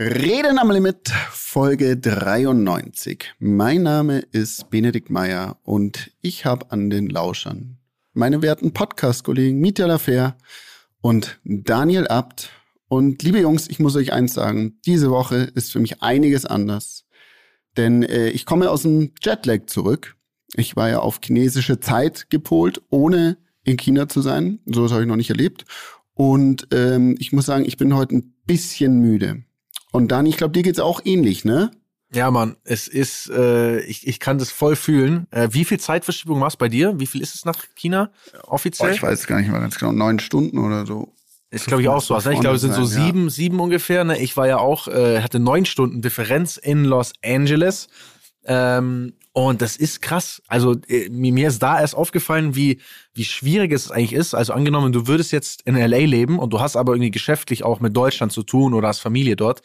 Reden am Limit, Folge 93. Mein Name ist Benedikt Meyer und ich habe an den Lauschern meine werten Podcast-Kollegen Mietja Lafer und Daniel Abt. Und liebe Jungs, ich muss euch eins sagen, diese Woche ist für mich einiges anders. Denn äh, ich komme aus dem Jetlag zurück. Ich war ja auf chinesische Zeit gepolt, ohne in China zu sein. So was habe ich noch nicht erlebt. Und ähm, ich muss sagen, ich bin heute ein bisschen müde. Und dann, ich glaube, dir geht's auch ähnlich, ne? Ja, Mann, es ist, äh, ich, ich kann das voll fühlen. Äh, wie viel Zeitverschiebung machst bei dir? Wie viel ist es nach China offiziell? Boah, ich weiß gar nicht mal ganz genau, neun Stunden oder so. Ist, glaube ich, auch so. Also, ich glaube, es sind so sein, sieben, ja. sieben ungefähr. Ne? Ich war ja auch, äh, hatte neun Stunden Differenz in Los Angeles. Ähm, und das ist krass. Also äh, mir ist da erst aufgefallen, wie, wie schwierig es eigentlich ist. Also angenommen, du würdest jetzt in LA leben und du hast aber irgendwie geschäftlich auch mit Deutschland zu tun oder hast Familie dort.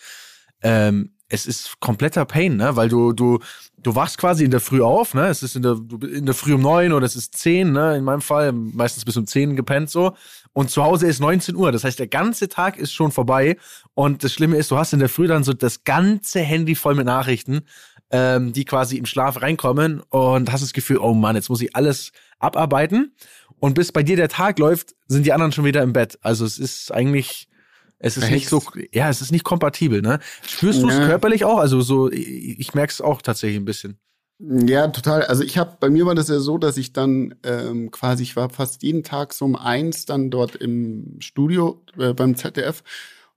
Ähm, es ist kompletter Pain, ne? Weil du, du, du wachst quasi in der Früh auf, ne? Es ist in der, in der Früh um neun oder es ist zehn, ne? In meinem Fall, meistens bis um zehn gepennt so. Und zu Hause ist 19 Uhr. Das heißt, der ganze Tag ist schon vorbei. Und das Schlimme ist, du hast in der Früh dann so das ganze Handy voll mit Nachrichten, ähm, die quasi im Schlaf reinkommen und hast das Gefühl, oh Mann, jetzt muss ich alles abarbeiten. Und bis bei dir der Tag läuft, sind die anderen schon wieder im Bett. Also es ist eigentlich, es ist Echt? nicht so, ja, es ist nicht kompatibel, ne? Spürst du es ja. körperlich auch? Also so, ich, ich merke es auch tatsächlich ein bisschen. Ja, total. Also ich habe, bei mir war das ja so, dass ich dann ähm, quasi, ich war fast jeden Tag so um eins dann dort im Studio äh, beim ZDF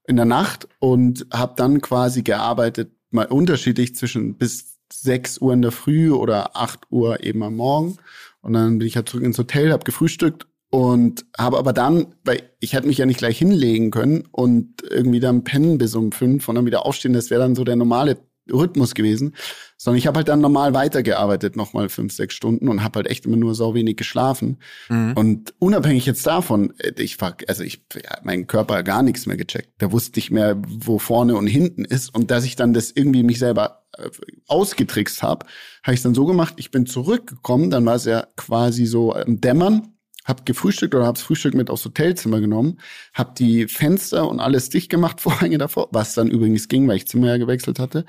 in der Nacht und habe dann quasi gearbeitet, mal unterschiedlich zwischen bis sechs Uhr in der Früh oder acht Uhr eben am Morgen. Und dann bin ich halt zurück ins Hotel, habe gefrühstückt und habe aber dann, weil ich hätte mich ja nicht gleich hinlegen können und irgendwie dann pennen bis um fünf und dann wieder aufstehen, das wäre dann so der normale Rhythmus gewesen, sondern ich habe halt dann normal weitergearbeitet, nochmal fünf, sechs Stunden und habe halt echt immer nur so wenig geschlafen. Mhm. Und unabhängig jetzt davon, äh, ich war, also ich, ja, mein Körper gar nichts mehr gecheckt. Der wusste nicht mehr, wo vorne und hinten ist. Und dass ich dann das irgendwie mich selber äh, ausgetrickst habe, habe ich dann so gemacht, ich bin zurückgekommen, dann war es ja quasi so im Dämmern hab gefrühstückt oder hab's Frühstück mit aufs Hotelzimmer genommen, hab die Fenster und alles dicht gemacht, Vorhänge davor, was dann übrigens ging, weil ich Zimmer ja gewechselt hatte.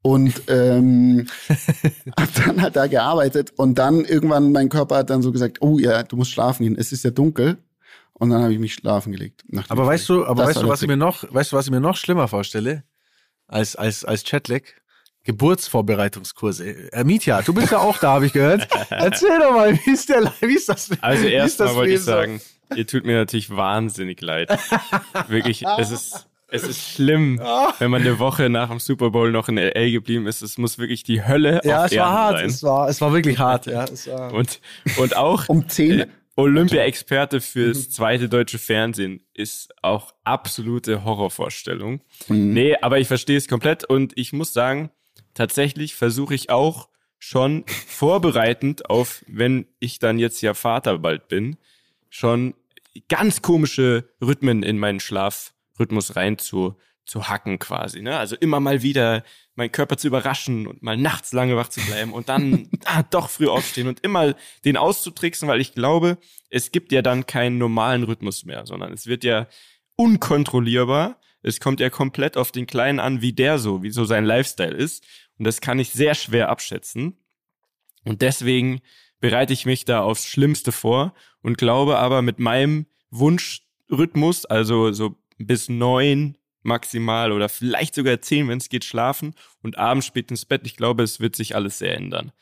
Und ähm, hab dann halt da gearbeitet und dann irgendwann mein Körper hat dann so gesagt, oh ja, du musst schlafen gehen, es ist ja dunkel. Und dann habe ich mich schlafen gelegt. Aber weißt du, aber weißt du, was ich mir noch, weißt du, was ich mir noch schlimmer vorstelle als als als Chatlag? Geburtsvorbereitungskurse. Äh, Mietja, du bist ja auch da, habe ich gehört. Erzähl doch mal, wie ist, der, wie ist das? Also erstmal wollte ich sagen, ihr tut mir natürlich wahnsinnig leid. Wirklich, es ist, es ist schlimm, wenn man eine Woche nach dem Super Bowl noch in LA geblieben ist. Es muss wirklich die Hölle ja, auf es war hart. Sein. Es war, es war wirklich hart. Ja, es war und und auch um zehn. Äh, Olympia-Experte fürs zweite deutsche Fernsehen ist auch absolute Horrorvorstellung. Mhm. Nee, aber ich verstehe es komplett und ich muss sagen, tatsächlich versuche ich auch schon vorbereitend auf, wenn ich dann jetzt ja Vater bald bin, schon ganz komische Rhythmen in meinen Schlafrhythmus rein zu, zu hacken quasi. Ne? Also immer mal wieder meinen Körper zu überraschen und mal nachts lange wach zu bleiben und dann ah, doch früh aufstehen und immer den auszutricksen, weil ich glaube, es gibt ja dann keinen normalen Rhythmus mehr, sondern es wird ja unkontrollierbar. Es kommt ja komplett auf den Kleinen an, wie der so, wie so sein Lifestyle ist. Und das kann ich sehr schwer abschätzen. Und deswegen bereite ich mich da aufs Schlimmste vor und glaube aber mit meinem Wunschrhythmus, also so bis neun maximal oder vielleicht sogar zehn, wenn es geht, schlafen und abends spät ins Bett. Ich glaube, es wird sich alles sehr ändern.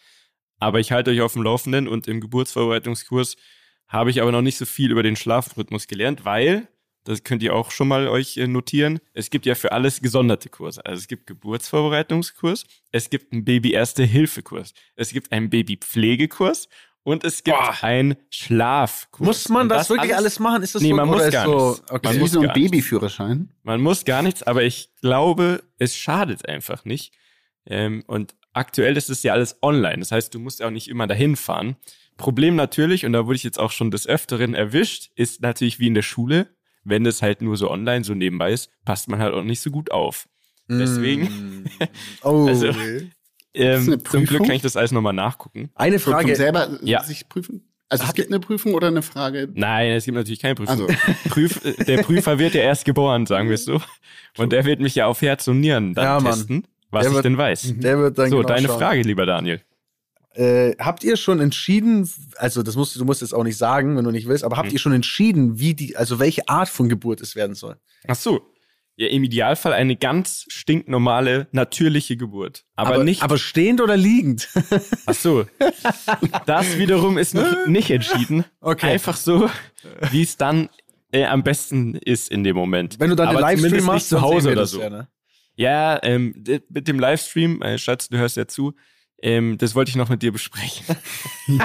Aber ich halte euch auf dem Laufenden und im Geburtsvorbereitungskurs habe ich aber noch nicht so viel über den Schlafrhythmus gelernt, weil das könnt ihr auch schon mal euch äh, notieren. Es gibt ja für alles gesonderte Kurse. Also es gibt Geburtsvorbereitungskurs, es gibt einen Baby-Erste-Hilfe-Kurs, es gibt einen Baby-Pflegekurs und es gibt Boah. einen Schlafkurs. Muss man das, das, wirklich alles, alles, machen? Ist das nee, so, man muss gar so, nichts. Okay. Man muss so ein Babyführerschein. Man muss gar nichts, aber ich glaube, es schadet einfach nicht. Ähm, und aktuell ist es ja alles online. Das heißt, du musst ja auch nicht immer dahin fahren. Problem natürlich, und da wurde ich jetzt auch schon des Öfteren erwischt, ist natürlich wie in der Schule wenn es halt nur so online so nebenbei ist, passt man halt auch nicht so gut auf. Deswegen, mm. oh, also, ähm, zum Glück kann ich das alles nochmal nachgucken. Eine Frage. selber ja. sich prüfen? Also es gibt eine Prüfung oder eine Frage? Nein, es gibt natürlich keine Prüfung. Also. Prüf, der Prüfer wird ja erst geboren, sagen wir so. Und der wird mich ja auf Herz und Nieren dann ja, testen, was der ich wird, denn weiß. Der wird dann so, genau deine schauen. Frage, lieber Daniel. Äh, habt ihr schon entschieden, also das musst du musst jetzt auch nicht sagen, wenn du nicht willst, aber habt hm. ihr schon entschieden, wie die, also welche Art von Geburt es werden soll? Ach so, ja, im Idealfall eine ganz stinknormale, natürliche Geburt. Aber, aber nicht. Aber stehend oder liegend? Ach so. Das wiederum ist noch nicht entschieden. Okay. Einfach so, wie es dann äh, am besten ist in dem Moment. Wenn du dann aber den Livestream machst, zu Hause oder so. Ja, ne? ja ähm, mit dem Livestream, äh, Schatz, du hörst ja zu, ähm, das wollte ich noch mit dir besprechen.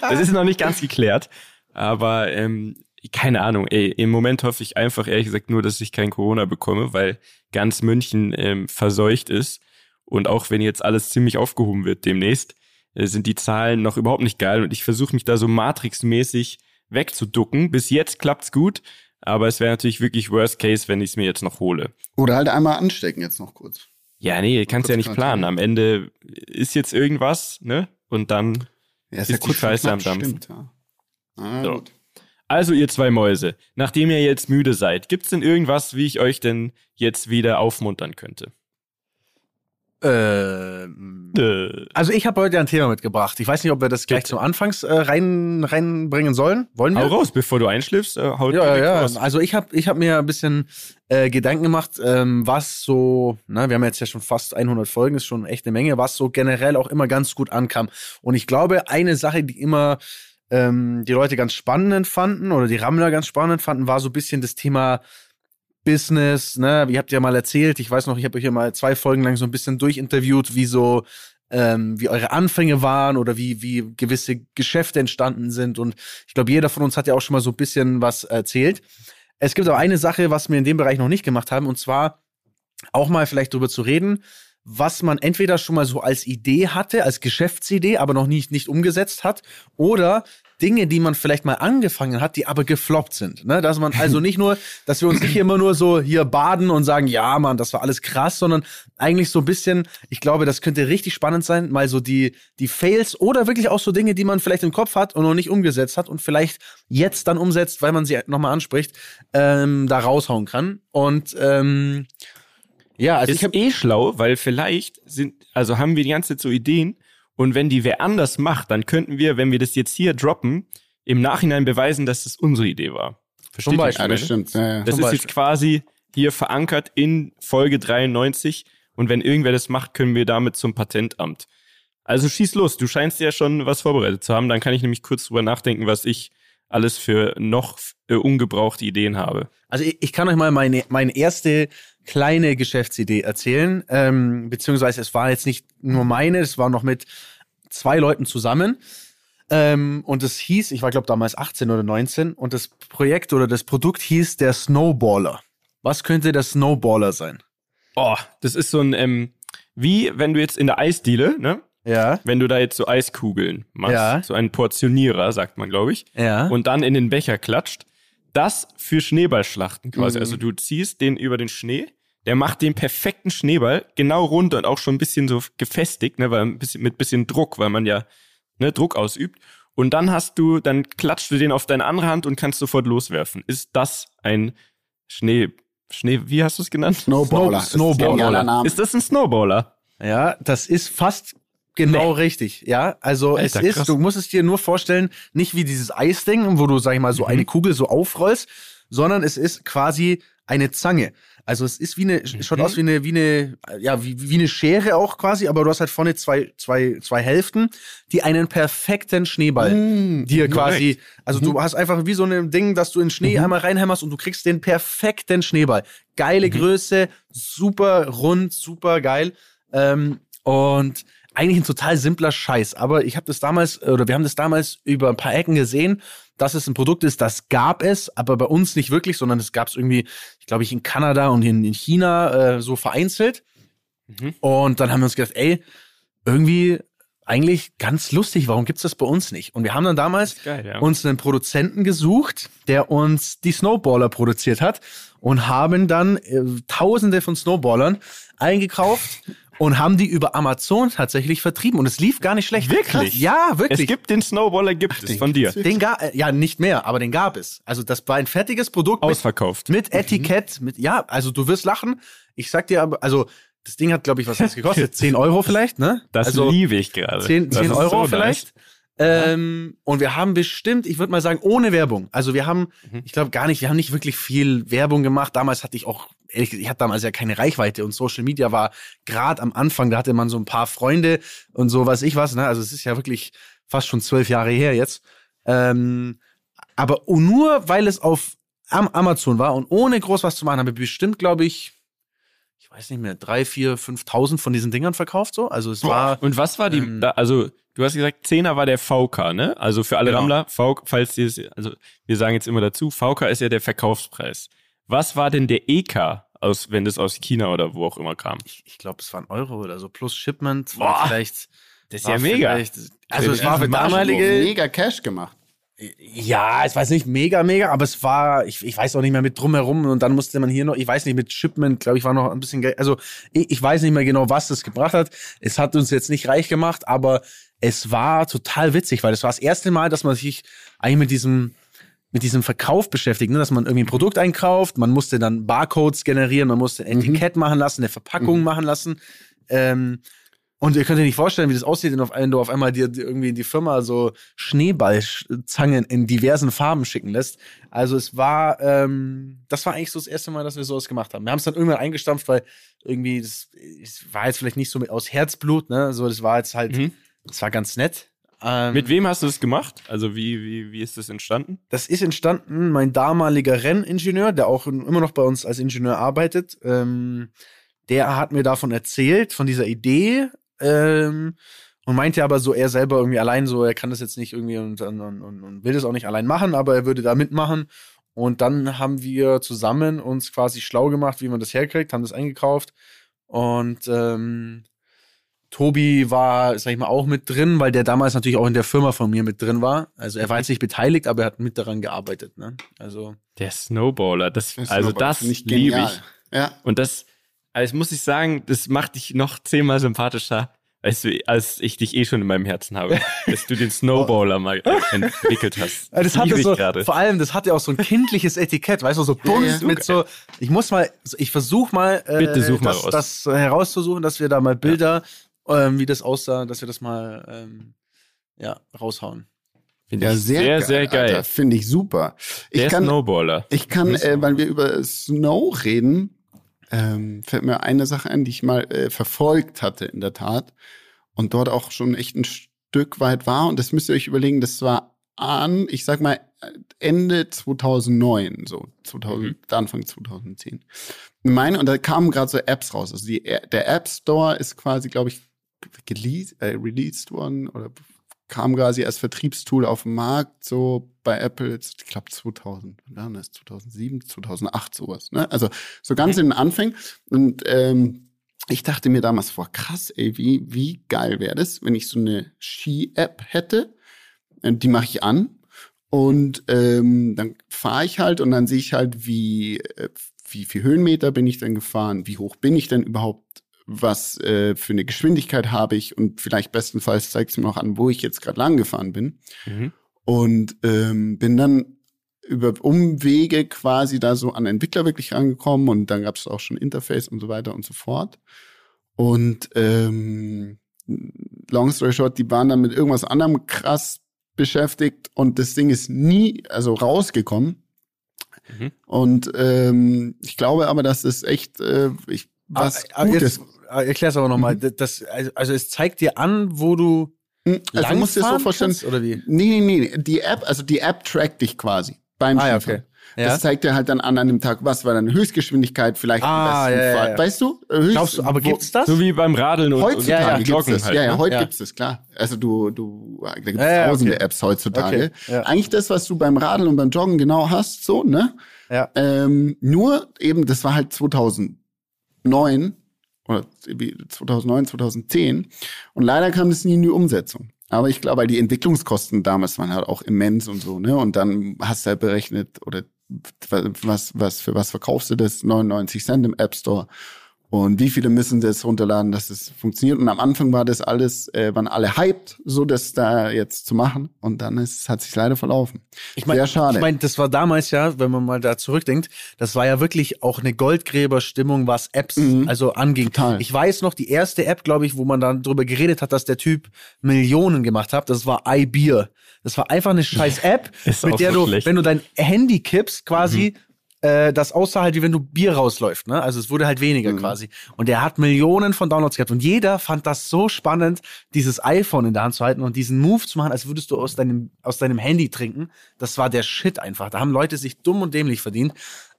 das ist noch nicht ganz geklärt. Aber ähm, keine Ahnung, ey, im Moment hoffe ich einfach ehrlich gesagt nur, dass ich kein Corona bekomme, weil ganz München ähm, verseucht ist. Und auch wenn jetzt alles ziemlich aufgehoben wird demnächst, äh, sind die Zahlen noch überhaupt nicht geil. Und ich versuche mich da so Matrix-mäßig wegzuducken. Bis jetzt klappt's gut, aber es wäre natürlich wirklich Worst Case, wenn ich es mir jetzt noch hole. Oder halt einmal anstecken jetzt noch kurz. Ja, nee, kannst ja nicht planen. Am Ende ist jetzt irgendwas, ne? Und dann ja, ist, ist ja die Scheiße am Dampf. Stimmt, ja. Ah, so. Also ihr zwei Mäuse, nachdem ihr jetzt müde seid, gibt's denn irgendwas, wie ich euch denn jetzt wieder aufmuntern könnte? Äh, äh. Also ich habe heute ein Thema mitgebracht. Ich weiß nicht, ob wir das gleich zum Anfangs äh, rein reinbringen sollen. Wollen wir? Hau raus, bevor du einschläfst. Äh, hau ja, ja. Raus. Also ich habe ich hab mir ein bisschen äh, Gedanken gemacht, ähm, was so, na, wir haben jetzt ja schon fast 100 Folgen, ist schon echt eine Menge, was so generell auch immer ganz gut ankam. Und ich glaube, eine Sache, die immer ähm, die Leute ganz spannend fanden oder die Rammler ganz spannend fanden, war so ein bisschen das Thema Business. Ne? Ihr habt ja mal erzählt, ich weiß noch, ich habe euch ja mal zwei Folgen lang so ein bisschen durchinterviewt, wie so ähm, wie eure Anfänge waren oder wie, wie gewisse Geschäfte entstanden sind. Und ich glaube, jeder von uns hat ja auch schon mal so ein bisschen was erzählt. Es gibt aber eine Sache, was wir in dem Bereich noch nicht gemacht haben, und zwar auch mal vielleicht drüber zu reden, was man entweder schon mal so als Idee hatte, als Geschäftsidee, aber noch nicht, nicht umgesetzt hat, oder Dinge, die man vielleicht mal angefangen hat, die aber gefloppt sind. Ne? Dass man also nicht nur, dass wir uns nicht immer nur so hier baden und sagen, ja, Mann, das war alles krass, sondern eigentlich so ein bisschen, ich glaube, das könnte richtig spannend sein, mal so die, die Fails oder wirklich auch so Dinge, die man vielleicht im Kopf hat und noch nicht umgesetzt hat und vielleicht jetzt dann umsetzt, weil man sie nochmal anspricht, ähm, da raushauen kann. Und ähm, ja, also ist ich habe eh schlau, weil vielleicht sind, also haben wir die ganze Zeit so Ideen und wenn die wer anders macht, dann könnten wir, wenn wir das jetzt hier droppen, im Nachhinein beweisen, dass das unsere Idee war. Versteht Zum Beispiel, ja, das stimmt. Ja, ja. Das Zum ist Beispiel. jetzt quasi hier verankert in Folge 93 und wenn irgendwer das macht, können wir damit zum Patentamt. Also schieß los, du scheinst ja schon was vorbereitet zu haben, dann kann ich nämlich kurz drüber nachdenken, was ich alles für noch äh, ungebrauchte Ideen habe. Also ich, ich kann euch mal meine, meine erste kleine Geschäftsidee erzählen, ähm, beziehungsweise es war jetzt nicht nur meine, es war noch mit zwei Leuten zusammen. Ähm, und es hieß, ich war glaube damals 18 oder 19, und das Projekt oder das Produkt hieß der Snowballer. Was könnte der Snowballer sein? Oh, das ist so ein, ähm, wie wenn du jetzt in der Eisdiele, ne? Ja. Wenn du da jetzt so Eiskugeln machst, ja. so einen Portionierer, sagt man, glaube ich. Ja. Und dann in den Becher klatscht. Das für Schneeballschlachten quasi. Mhm. Also du ziehst den über den Schnee, der macht den perfekten Schneeball, genau rund und auch schon ein bisschen so gefestigt, ne, weil ein bisschen, mit bisschen Druck, weil man ja ne, Druck ausübt. Und dann hast du, dann klatscht du den auf deine andere Hand und kannst sofort loswerfen. Ist das ein Schnee, Schnee, wie hast du es genannt? Snowballer. Snowballer. Ist das ein Snowballer? Ja, das ist fast Genau nee. richtig, ja. Also Alter, es ist, krass. du musst es dir nur vorstellen, nicht wie dieses Eisding, wo du, sag ich mal, so mhm. eine Kugel so aufrollst, sondern es ist quasi eine Zange. Also es ist wie eine, mhm. schaut aus wie eine, wie eine, ja, wie, wie eine Schere auch quasi, aber du hast halt vorne zwei, zwei, zwei Hälften, die einen perfekten Schneeball mhm. dir quasi, also mhm. du hast einfach wie so ein Ding, dass du in Schnee mhm. einmal reinhämmerst und du kriegst den perfekten Schneeball. Geile mhm. Größe, super rund, super geil. Ähm, und eigentlich ein total simpler Scheiß. Aber ich habe das damals, oder wir haben das damals über ein paar Ecken gesehen, dass es ein Produkt ist, das gab es, aber bei uns nicht wirklich, sondern es gab es irgendwie, ich glaube ich, in Kanada und in, in China äh, so vereinzelt. Mhm. Und dann haben wir uns gedacht, ey, irgendwie eigentlich ganz lustig, warum gibt's das bei uns nicht? Und wir haben dann damals geil, ja. uns einen Produzenten gesucht, der uns die Snowballer produziert hat und haben dann äh, tausende von Snowballern eingekauft und haben die über Amazon tatsächlich vertrieben und es lief gar nicht schlecht. Wirklich? Ja, wirklich. Es gibt den Snowballer, gibt es von dir. den gab ja nicht mehr, aber den gab es. Also das war ein fertiges Produkt mit, Ausverkauft. mit Etikett, mit ja, also du wirst lachen. Ich sag dir aber, also das Ding hat, glaube ich, was hat gekostet? 10 Euro vielleicht, ne? Das also, liebe ich gerade. 10, Das 10 ist Euro so nice. vielleicht. Ähm, und wir haben bestimmt, ich würde mal sagen, ohne Werbung. Also wir haben, Mhm. ich glaube gar nicht, wir haben nicht wirklich viel Werbung gemacht. Damals hatte ich auch, ehrlich gesagt, ich hatte damals ja keine Reichweite und Social Media war gerade am Anfang, da hatte man so ein paar Freunde und so was ich was. Ne? Also es ist ja wirklich fast schon zwölf Jahre her jetzt. Ähm, aber nur weil es auf am Amazon war und ohne groß was zu machen, haben wir bestimmt, glaube ich, ich weiß nicht mehr, drei, vier, 5.000 von diesen Dingern verkauft so. Also es war Und was war die, Ähm, da, also du hast gesagt, Zehner war der VK, ne? Also für alle Genau. Rammler, VK, falls ihr es, also wir sagen jetzt immer dazu, VK ist ja der Verkaufspreis. Was war denn der EK, aus, wenn das aus China oder wo auch immer kam? ich, ich glaube, es waren Euro oder so, plus Shipment. Boah, war vielleicht. Das ist war ja mega. vielleicht- Also, es Ja, war für damalige. Mega Cash gemacht. Ja, es war jetzt nicht mega, mega, aber es war, ich, ich weiß auch nicht mehr mit drumherum und dann musste man hier noch, ich weiß nicht, mit Shipment, glaube ich, war noch ein bisschen Geld. Also, ich, ich weiß nicht mehr genau, was das gebracht hat. Es hat uns jetzt nicht reich gemacht, aber es war total witzig, weil es war das erste Mal, dass man sich eigentlich mit diesem, mit diesem Verkauf beschäftigt, ne? dass man irgendwie ein Produkt einkauft, man musste dann Barcodes generieren, man musste ein Etikett machen lassen, eine Verpackung machen lassen. Ähm, und ihr könnt euch nicht vorstellen, wie das aussieht, wenn, auf, du auf einmal dir irgendwie in die Firma so Schneeballzangen in diversen Farben schicken lässt. Also es war, ähm, das war eigentlich so das erste Mal, dass wir sowas gemacht haben. Wir haben es dann irgendwann eingestampft, weil irgendwie, das, es war jetzt vielleicht nicht so mit aus Herzblut, ne? So, das war jetzt halt, Mhm. das war ganz nett. Ähm, Mit wem hast du das gemacht? Also wie, wie, wie ist das entstanden? das ist entstanden, mein damaliger Renningenieur, der auch immer noch bei uns als Ingenieur arbeitet, ähm, der hat mir davon erzählt, von dieser Idee, ähm, und meinte aber so, er selber irgendwie allein so, er kann das jetzt nicht irgendwie und, und, und, und will das auch nicht allein machen, aber er würde da mitmachen. Und dann haben wir zusammen uns quasi schlau gemacht, wie man das herkriegt, haben das eingekauft. Und ähm, Tobi war, sag ich mal, auch mit drin, weil der damals natürlich auch in der Firma von mir mit drin war. Also er war jetzt nicht beteiligt, aber er hat mit daran gearbeitet. Ne? Also Der Snowballer. Das, Das also Snowball das finde ich liebe ich. Ja. Und das, also muss ich sagen, das macht dich noch zehnmal sympathischer, als, du, als ich dich eh schon in meinem Herzen habe, dass du den Snowballer mal entwickelt hast. das hatte liebe ich so, gerade. vor allem, das hatte auch so ein kindliches Etikett, weißt du, so bunt ja. mit so. Ich muss mal, ich versuche mal, äh, Bitte such mal das, raus. das herauszusuchen, dass wir da mal Bilder, ähm, wie das aussah, dass wir das mal ähm, ja raushauen. Finde Ja, ich sehr, sehr, geil, sehr geil. Alter, Finde ich super. Ich der kann, Snowballer. ich kann äh, weil wir über Snow reden, ähm, fällt mir eine Sache ein, die ich mal äh, verfolgt hatte in der Tat und dort auch schon echt ein Stück weit war. Und das müsst ihr euch überlegen, das war an, ich sag mal, Ende 2009, so 2000, Anfang 2010. Ich meine, und da kamen gerade so Apps raus. Also die, der App Store ist quasi, glaube ich, geleased, äh, released worden oder kam quasi als Vertriebstool auf den Markt, so bei Apple, ich glaube 2000, wann das? 2007, 2008 sowas. Ne? Also so ganz in den Anfängen. Und ähm, ich dachte mir damals, boah, krass, ey, wie, wie geil wäre das, wenn ich so eine Ski-App hätte. Die mache ich an und ähm, dann fahre ich halt und dann sehe ich halt, wie, äh, wie viel Höhenmeter bin ich denn gefahren, wie hoch bin ich denn überhaupt, was äh, für eine Geschwindigkeit habe ich und vielleicht bestenfalls zeigt es mir noch an, wo ich jetzt gerade lang gefahren bin. Mhm. Und ähm, bin dann über Umwege quasi da so an Entwickler wirklich rangekommen und dann gab es auch schon Interface und so weiter und so fort. Und ähm, long story short, die waren dann mit irgendwas anderem krass beschäftigt und das Ding ist nie also rausgekommen. Mhm. Und ähm, ich glaube aber, dass es echt äh, ich, was Ah, ah, Gutes. jetzt, ah, erklär's aber nochmal. Mhm. Das, also, also es zeigt dir an, wo du Hm, Also du musst dir so vorstellen, kannst, oder wie? Nee, nee, nee, die App, also die App trackt dich quasi beim Ah, ja, Skifahren. okay. Ja. Das zeigt dir halt dann an an dem Tag, was war deine Höchstgeschwindigkeit, vielleicht Ah, am besten ja, ja, Fall. ja. Weißt du? Höchst, Glaubst du, aber wo- gibt's das? So wie beim Radeln und, Heutzutage und ja, gibt's das. halt. ja, ja, ne? heute Ja. gibt's das, klar. Also du, du, da gibt's Ja, ja, tausende okay. Apps heutzutage. Okay, ja. Eigentlich das, was du beim Radeln und beim Joggen genau hast, so, ne? Ja. Ähm, nur eben, das war halt 2009 oder wie 2009, 2010 und leider kam das nie in die Umsetzung. Aber ich glaube, weil die Entwicklungskosten damals waren halt auch immens und so, ne? Und dann hast du halt berechnet oder was, was, für was verkaufst du das? 99 Cent im App Store. Und wie viele müssen das runterladen, dass es funktioniert? Und am Anfang war das alles, äh, waren alle hyped, so das da jetzt zu machen. Und dann ist, hat sich leider verlaufen. Ich mein, Sehr schade. Ich meine, das war damals ja, wenn man mal da zurückdenkt, das war ja wirklich auch eine Goldgräberstimmung, was Apps also anging. Total. Ich weiß noch, die erste App, glaube ich, wo man dann drüber geredet hat, dass der Typ Millionen gemacht hat, das war iBeer. Das war einfach eine scheiß App, mit der so du, schlecht. wenn du dein Handy kippst, quasi äh, das aussah halt wie wenn du Bier rausläuft, ne? Also es wurde halt weniger quasi. Und der hat Millionen von Downloads gehabt. Und jeder fand das so spannend, dieses iPhone in der Hand zu halten und diesen Move zu machen, als würdest du aus deinem, aus deinem Handy trinken. Das war der Shit einfach. Da haben Leute sich dumm und dämlich verdient.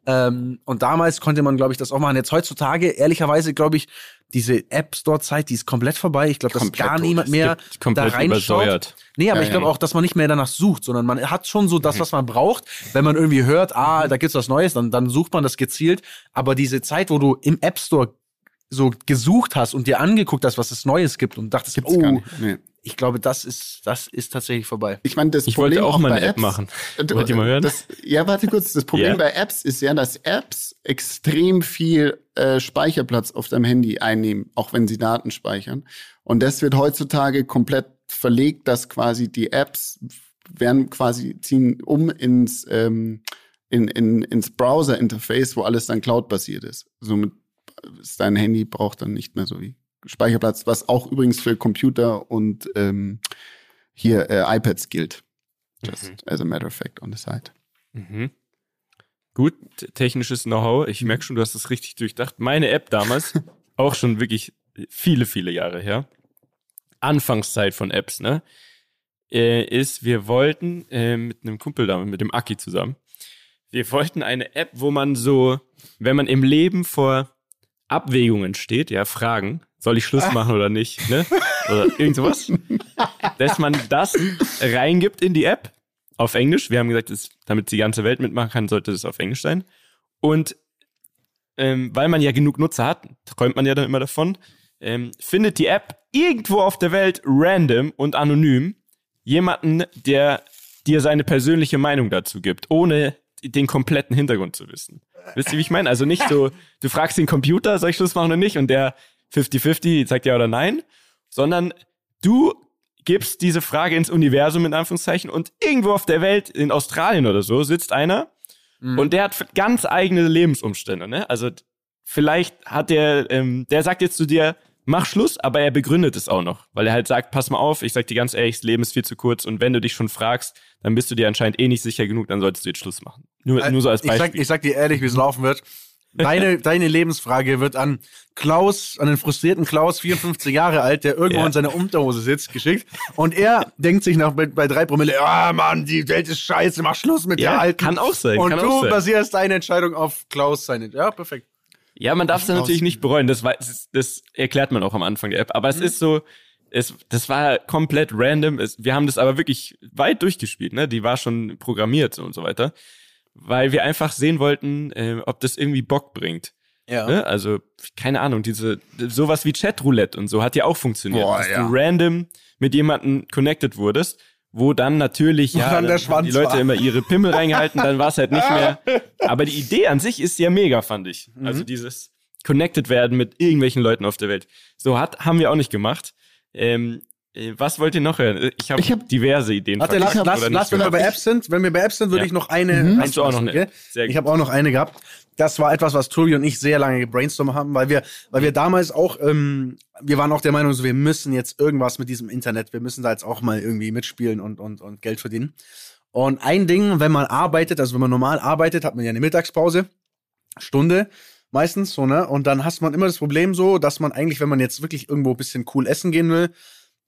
Ähm, und damals konnte man, glaube ich, das auch machen. Jetzt heutzutage, ehrlicherweise, glaube ich, diese App Store-Zeit, die ist komplett vorbei. Ich glaube, dass gar niemand mehr da reinschaut. Nee, aber Ja, ich glaube ja. auch, dass man nicht mehr danach sucht, sondern man hat schon so das, was man braucht. Wenn man irgendwie hört, ah, da gibt's was Neues, dann, dann sucht man das gezielt. Aber diese Zeit, wo du im App Store so gesucht hast und dir angeguckt hast, was es Neues gibt und dachtest, Gibt's oh. Nee. Ich glaube, das ist, das ist tatsächlich vorbei. Ich meine, das Ich Problem wollte auch mal bei eine App Apps- machen. Äh, Wollt ihr mal hören? Das, ja, warte kurz. Das Problem Ja. bei Apps ist ja, dass Apps extrem viel äh, Speicherplatz auf deinem Handy einnehmen, auch wenn sie Daten speichern. Und das wird heutzutage komplett verlegt, dass quasi die Apps werden quasi ziehen um ins ähm, in, in, ins Browser-Interface, wo alles dann Cloud-basiert ist. Somit ist dein Handy braucht dann nicht mehr so wie Speicherplatz, was auch übrigens für Computer und ähm, hier äh, iPads gilt. Just as a matter of fact on the side. Mhm. Gut, technisches Know-how. Ich merke schon, du hast das richtig durchdacht. Meine App damals, auch schon wirklich viele, viele Jahre her, Anfangszeit von Apps, ne, äh, ist, wir wollten äh, mit einem Kumpel da, mit dem Aki zusammen, wir wollten eine App, wo man so, wenn man im Leben vor Abwägungen steht, ja, Fragen, soll ich Schluss machen oder nicht, ne? Oder irgend sowas, dass man das reingibt in die App auf Englisch. Wir haben gesagt, das, damit die ganze Welt mitmachen kann, sollte das auf Englisch sein. Und ähm, weil man ja genug Nutzer hat, träumt man ja dann immer davon, ähm, findet die App irgendwo auf der Welt random und anonym jemanden, der dir seine persönliche Meinung dazu gibt, ohne den kompletten Hintergrund zu wissen. Wisst ihr, wie ich meine? Also nicht so, du fragst den Computer, soll ich Schluss machen oder nicht? Und der 50-50 sagt ja oder nein, sondern du gibst diese Frage ins Universum in Anführungszeichen und irgendwo auf der Welt, in Australien oder so, sitzt einer und der hat ganz eigene Lebensumstände. Ne? Also vielleicht hat der, ähm, der sagt jetzt zu dir, mach Schluss, aber er begründet es auch noch, weil er halt sagt, pass mal auf, ich sag dir ganz ehrlich, das Leben ist viel zu kurz und wenn du dich schon fragst, dann bist du dir anscheinend eh nicht sicher genug, dann solltest du jetzt Schluss machen. Nur, nur so als ich sag, Beispiel. ich sag dir ehrlich, wie es laufen wird. Deine, deine Lebensfrage wird an Klaus, an den frustrierten Klaus, 54 Jahre alt, der irgendwo Ja. in seiner Unterhose sitzt, geschickt. Und er denkt sich nach bei, bei drei Promille, ah Mann, die Welt ist scheiße, mach Schluss mit Ja, der Alten. kann auch sein, Und kann du auch sein. basierst deine Entscheidung auf Klaus seine. Ja, perfekt. Ja, man darf es natürlich nicht bereuen. Das, war, das, das erklärt man auch am Anfang der App. Aber es ist so, es, das war komplett random. Es, wir haben das aber wirklich weit durchgespielt. Ne? Die war schon programmiert und so weiter. Weil wir einfach sehen wollten, äh, ob das irgendwie Bock bringt. Ja. Ne? Also, keine Ahnung, diese, sowas wie Chatroulette und so hat ja auch funktioniert. Boah, dass ja. du random mit jemandem connected wurdest, wo dann natürlich, ja, dann Schwanz die Leute war. immer ihre Pimmel reingehalten, dann war es halt nicht mehr. Aber die Idee an sich ist ja mega, fand ich. Mhm. Also dieses connected werden mit irgendwelchen Leuten auf der Welt. So hat, haben wir auch nicht gemacht. Ähm, äh, was wollt ihr noch hören? Ich habe hab- diverse Ideen. Warte, lass, lass, lass, wenn wir bei. Apps sind, wenn wir bei Apps sind, würde Ja. ich noch eine. Mhm. Hast du auch noch eine? Sehr. Ich habe auch noch eine gehabt. Das war etwas, was Tobi und ich sehr lange gebrainstormt haben, weil wir, weil wir damals auch, ähm, wir waren auch der Meinung, so wir müssen jetzt irgendwas mit diesem Internet, wir müssen da jetzt auch mal irgendwie mitspielen und und und Geld verdienen. Und ein Ding, wenn man arbeitet, also wenn man normal arbeitet, hat man ja eine Mittagspause, Stunde meistens so ne, und dann hast man immer das Problem so, dass man eigentlich, wenn man jetzt wirklich irgendwo ein bisschen cool essen gehen will,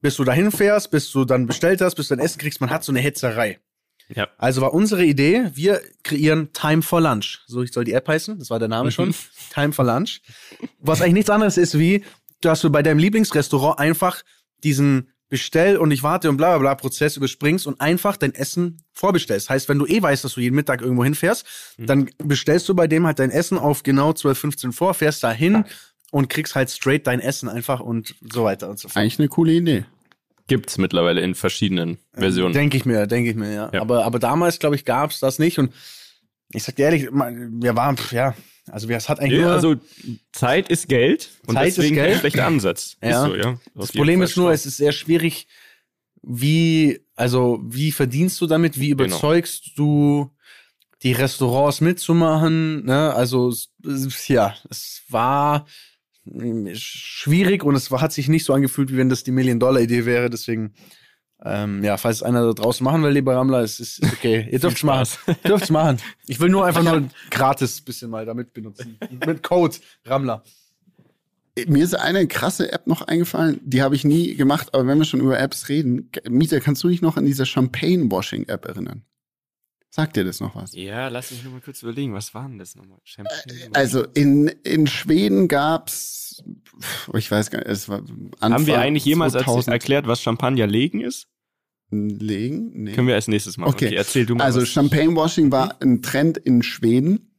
bis du dahin fährst, bis du dann bestellt hast, bis du dein Essen kriegst, man hat so eine Hetzerei. Ja. Also war unsere Idee, wir kreieren Time for Lunch. So soll die App heißen, das war der Name schon. Time for Lunch. Was eigentlich nichts anderes ist wie, dass du bei deinem Lieblingsrestaurant einfach diesen Bestell- und ich warte und bla bla bla Prozess überspringst und einfach dein Essen vorbestellst. Heißt, wenn du eh weißt, dass du jeden Mittag irgendwo hinfährst, dann bestellst du bei dem halt dein Essen auf genau 12, 15 vor, fährst da hin und kriegst halt straight dein Essen einfach und so weiter und so fort. Eigentlich eine coole Idee. Gibt's mittlerweile in verschiedenen Versionen. Denke ich mir, denke ich mir, ja. Ja. Aber, aber damals, glaube ich, gab's das nicht. Und ich sag dir ehrlich, wir waren, ja, Also es hat eigentlich Ja, nur, also Zeit ist Geld und Zeit ist deswegen Geld. ein schlechter Ansatz. Ja. Ist so, ja. Das Problem Fall ist nur, es ist sehr schwierig, wie, also wie verdienst du damit, wie Genau. überzeugst du die Restaurants mitzumachen, ne? Also es- es- ja, es war schwierig und es hat sich nicht so angefühlt, wie wenn das die Million-Dollar-Idee wäre, deswegen ähm, ja, falls einer da draußen machen will, lieber Rammler, es ist ist okay. Ihr dürft's machen. Dürft's machen. Ich will nur einfach nur gratis bisschen mal damit benutzen. Mit Code Rammler. Mir ist eine krasse App noch eingefallen, die habe ich nie gemacht, aber wenn wir schon über Apps reden, Mieter, kannst du dich noch an diese Champagne-Washing-App erinnern? Sagt dir das noch was? Ja, lass mich noch mal kurz überlegen, was war denn das nochmal? Champagne? Also in, in Schweden gab's, ich weiß gar nicht, es war Anfang Haben wir eigentlich jemals erz- 2000 erklärt, was Champagner legen ist? legen? Nee. Können wir als nächstes machen. Okay. erzähl du mal. Also was- Champagne-Washing war ein Trend in Schweden.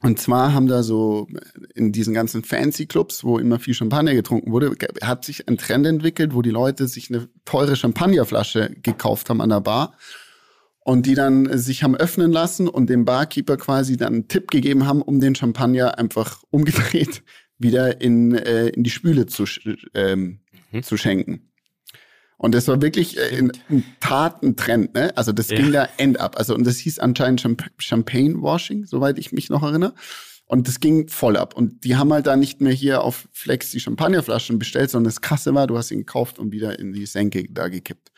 Und zwar haben da so in diesen ganzen Fancy-Clubs, wo immer viel Champagner getrunken wurde, hat sich ein Trend entwickelt, wo die Leute sich eine teure Champagnerflasche gekauft haben an der Bar und die dann sich haben öffnen lassen und dem Barkeeper quasi dann einen Tipp gegeben haben, um den Champagner einfach umgedreht wieder in, äh, in die Spüle zu, ähm, Mhm. zu schenken. Und das war wirklich äh, in, in Tat ein Trend, ne? Also das Ja. ging da end ab. Also und das hieß anscheinend Champ Champagne Washing, soweit ich mich noch erinnere. Und das ging voll ab. Und die haben halt da nicht mehr hier auf Flex die Champagnerflaschen bestellt, sondern das Krasse war, du hast ihn gekauft und wieder in die Senke da gekippt.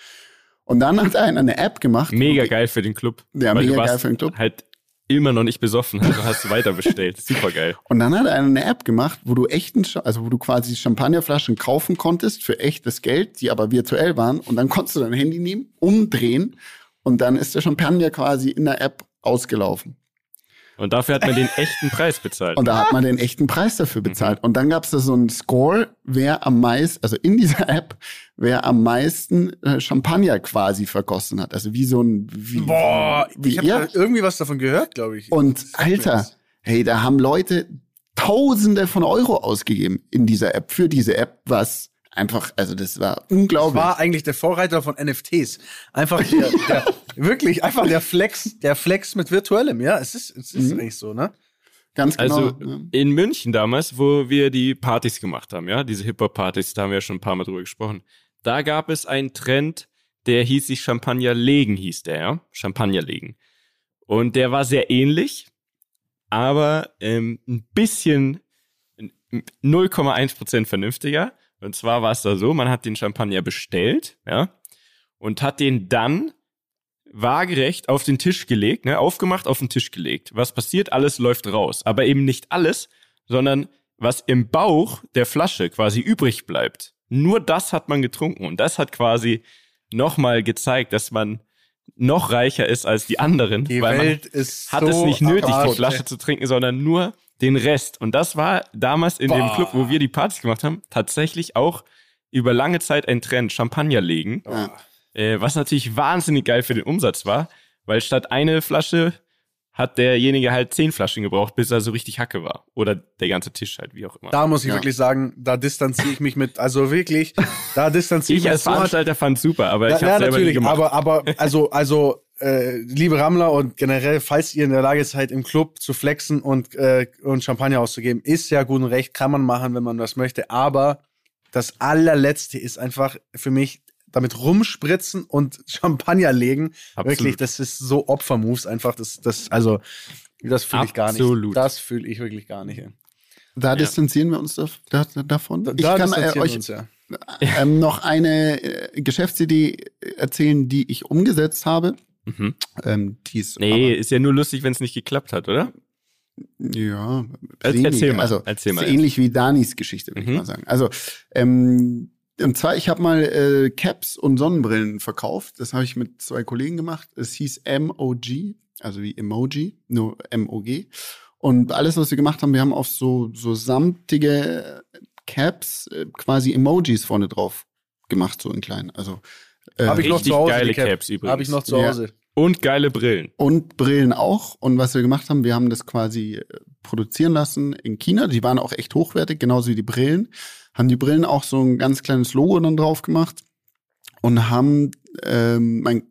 Und dann hat einer eine App gemacht. mega geil für den Club. Ja, mega geil für den Club. Halt immer noch nicht besoffen, also hast du weiter bestellt. Super geil. Und dann hat er eine App gemacht, wo du echten, also wo du quasi Champagnerflaschen kaufen konntest für echtes Geld, die aber virtuell waren. Und dann konntest du dein Handy nehmen, umdrehen und dann ist der Champagner quasi in der App ausgelaufen. Und dafür hat man den echten Preis bezahlt. Und da hat man den echten Preis dafür bezahlt. Und dann gab es da so einen Score, wer am meisten, also in dieser App, wer am meisten äh, Champagner quasi vergossen hat. Also wie so ein wie, Boah, wie, ich habe ja. irgendwie was davon gehört, glaube ich. Und Alter, das. hey, da haben Leute Tausende von Euro ausgegeben in dieser App, für diese App, was einfach, also das war Das unglaublich. war eigentlich der Vorreiter von NFTs. Einfach der, der wirklich einfach der Flex, der Flex mit virtuellem, ja, es ist es ist Mhm. eigentlich so, ne? Ganz genau. Also ja. in München damals, wo wir die Partys gemacht haben, ja, diese Hip-Hop-Partys, da haben wir ja schon ein paar Mal drüber gesprochen. Da gab es einen Trend, der hieß sich Champagner legen, hieß der, ja. Champagner legen. Und der war sehr ähnlich, aber ähm, ein bisschen 0,1% vernünftiger. Und zwar war es da so, man hat den Champagner bestellt, ja, und hat den dann waagerecht auf den Tisch gelegt, ne, aufgemacht, auf den Tisch gelegt. Was passiert? Alles läuft raus. Aber eben nicht alles, sondern was im Bauch der Flasche quasi übrig bleibt. Nur das hat man getrunken. Und das hat quasi nochmal gezeigt, dass man noch reicher ist als die anderen. Die weil Welt ist man hat so es nicht nötig, die Flasche zu trinken, sondern nur den Rest. Und das war damals in dem Boah. Club, wo wir die Partys gemacht haben, tatsächlich auch über lange Zeit ein Trend, Champagner legen. Ja. Äh, was natürlich wahnsinnig geil für den Umsatz war, weil statt eine Flasche hat derjenige halt zehn Flaschen gebraucht, bis er so richtig Hacke war. Oder der ganze Tisch halt, wie auch immer. Da muss ich Ja. wirklich sagen, da distanziere ich mich mit, also wirklich, da distanziere ich ich mich als so hart- Veranstalter fand's super, aber ich ja, habe ja, selber nie natürlich, gemacht. aber, aber, also, also, äh, liebe Rammler und generell, falls ihr in der Lage seid, im Club zu flexen und, äh, und Champagner auszugeben, ist ja gut und recht, kann man machen, wenn man das möchte, aber das allerletzte ist einfach für mich damit rumspritzen und Champagner legen. Absolut. Wirklich, das ist so Opfermoves einfach, das, das, also, das fühle ich gar nicht. Absolut. Das fühle ich wirklich gar nicht. ey. Da distanzieren wir uns da, da, davon. Da, ich da kann äh, euch uns, ja. ähm, noch eine äh, Geschäftsidee erzählen, die ich umgesetzt habe. mhm. Ähm, die ist Nee, ist ja nur lustig, wenn es nicht geklappt hat, oder? ja, Er- semi. erzähl mal, Also, erzähl mal ist ähnlich wie Danis Geschichte, würde Mhm. ich mal sagen. Also, ähm, und zwar, ich habe mal äh, Caps und Sonnenbrillen verkauft. Das habe ich mit zwei Kollegen gemacht. Es hieß MOG, also wie Emoji, nur MOG. Und alles, was wir gemacht haben, wir haben auf so, so samtige Caps äh, quasi Emojis vorne drauf gemacht, so in klein. Also äh, Habe ich noch richtig zu Hause. geile die Cap. Caps übrigens. Habe ich noch zu Ja. Hause. Und geile Brillen. und Brillen auch. Und was wir gemacht haben, wir haben das quasi äh, produzieren lassen in China. Die waren auch echt hochwertig, genauso wie die Brillen. Haben die Brillen auch so ein ganz kleines Logo dann drauf gemacht und haben ähm, mein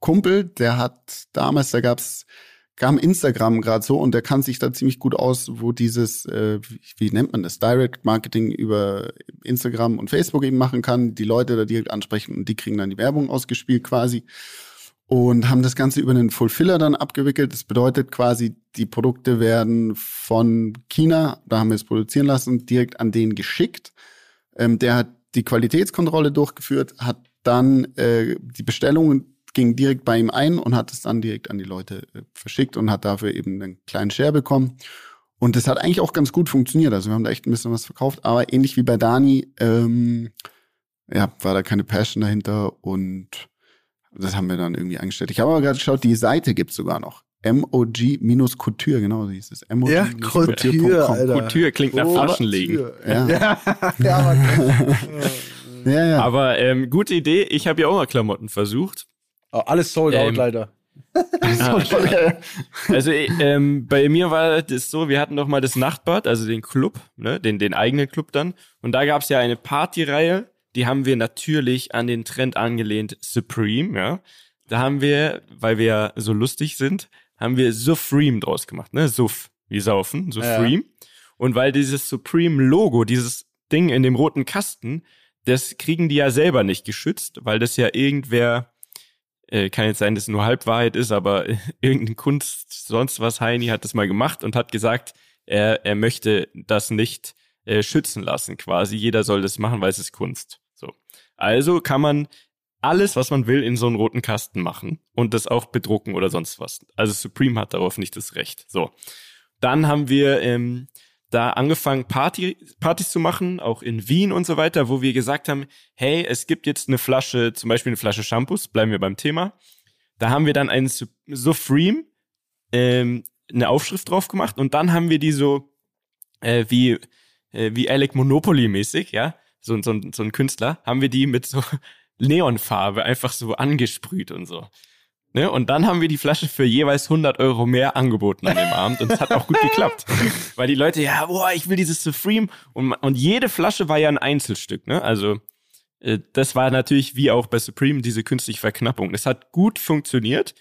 Kumpel, der hat damals, da gab's kam Instagram gerade so und der kann sich da ziemlich gut aus, wo dieses, äh, wie, wie nennt man das, Direct Marketing über Instagram und Facebook eben machen kann, die Leute da direkt ansprechen und die kriegen dann die Werbung ausgespielt quasi und haben das Ganze über einen Fulfiller dann abgewickelt. Das bedeutet quasi, die Produkte werden von China, da haben wir es produzieren lassen, direkt an den geschickt. Ähm, der hat die Qualitätskontrolle durchgeführt, hat dann äh, die Bestellungen ging direkt bei ihm ein und hat es dann direkt an die Leute äh, verschickt und hat dafür eben einen kleinen Share bekommen. Und das hat eigentlich auch ganz gut funktioniert. Also wir haben da echt ein bisschen was verkauft, aber ähnlich wie bei Dani, ähm, ja, war da keine Passion dahinter und das haben wir dann irgendwie eingestellt. Ich habe aber gerade geschaut, die Seite gibt's sogar noch. MOG-Couture, genau so hieß es. MOG Ja, Couture, Alter. Couture klingt nach Oh, Flaschenlegen. Ja. Ja, ja, Mann. ja, ja. Aber ähm, gute Idee. Ich habe ja auch mal Klamotten versucht. Oh, alles sold out, Ähm, leider. Also äh, ähm, bei mir war das so, wir hatten doch mal das Nachtbad, also den Club, ne, den, den eigenen Club dann. Und da gab's ja eine Partyreihe, die haben wir natürlich an den Trend angelehnt, Supreme, ja. Da haben wir, weil wir ja so lustig sind, haben wir Supreme draus gemacht, ne? Suff, wie saufen, Supreme. Und weil dieses Supreme-Logo, dieses Ding in dem roten Kasten, das kriegen die ja selber nicht geschützt, weil das ja irgendwer äh, kann jetzt sein, dass es nur Halbwahrheit ist, aber irgendein Kunst, sonst was Heini hat das mal gemacht und hat gesagt, er, er möchte das nicht äh, schützen lassen, quasi. Jeder soll das machen, weil es ist Kunst. So. Also kann man alles, was man will, in so einen roten Kasten machen und das auch bedrucken oder sonst was. Also Supreme hat darauf nicht das Recht. So. Dann haben wir ähm, da angefangen, Party, Partys zu machen, auch in Wien und so weiter, wo wir gesagt haben, hey, es gibt jetzt eine Flasche, zum Beispiel eine Flasche Shampoos, bleiben wir beim Thema. Da haben wir dann einen Su- Supreme, ähm, eine Aufschrift drauf gemacht und dann haben wir die so äh, wie, äh, wie Alec Monopoly mäßig, ja, so, so, so ein Künstler, haben wir die mit so Neonfarbe einfach so angesprüht und so. Ne? Und dann haben wir die Flasche für jeweils 100 Euro mehr angeboten an dem Abend und es hat auch gut geklappt. Weil die Leute, ja, boah, ich will dieses Supreme und, und jede Flasche war ja ein Einzelstück, ne? Also äh, das war natürlich wie auch bei Supreme diese künstliche Verknappung. Das hat gut funktioniert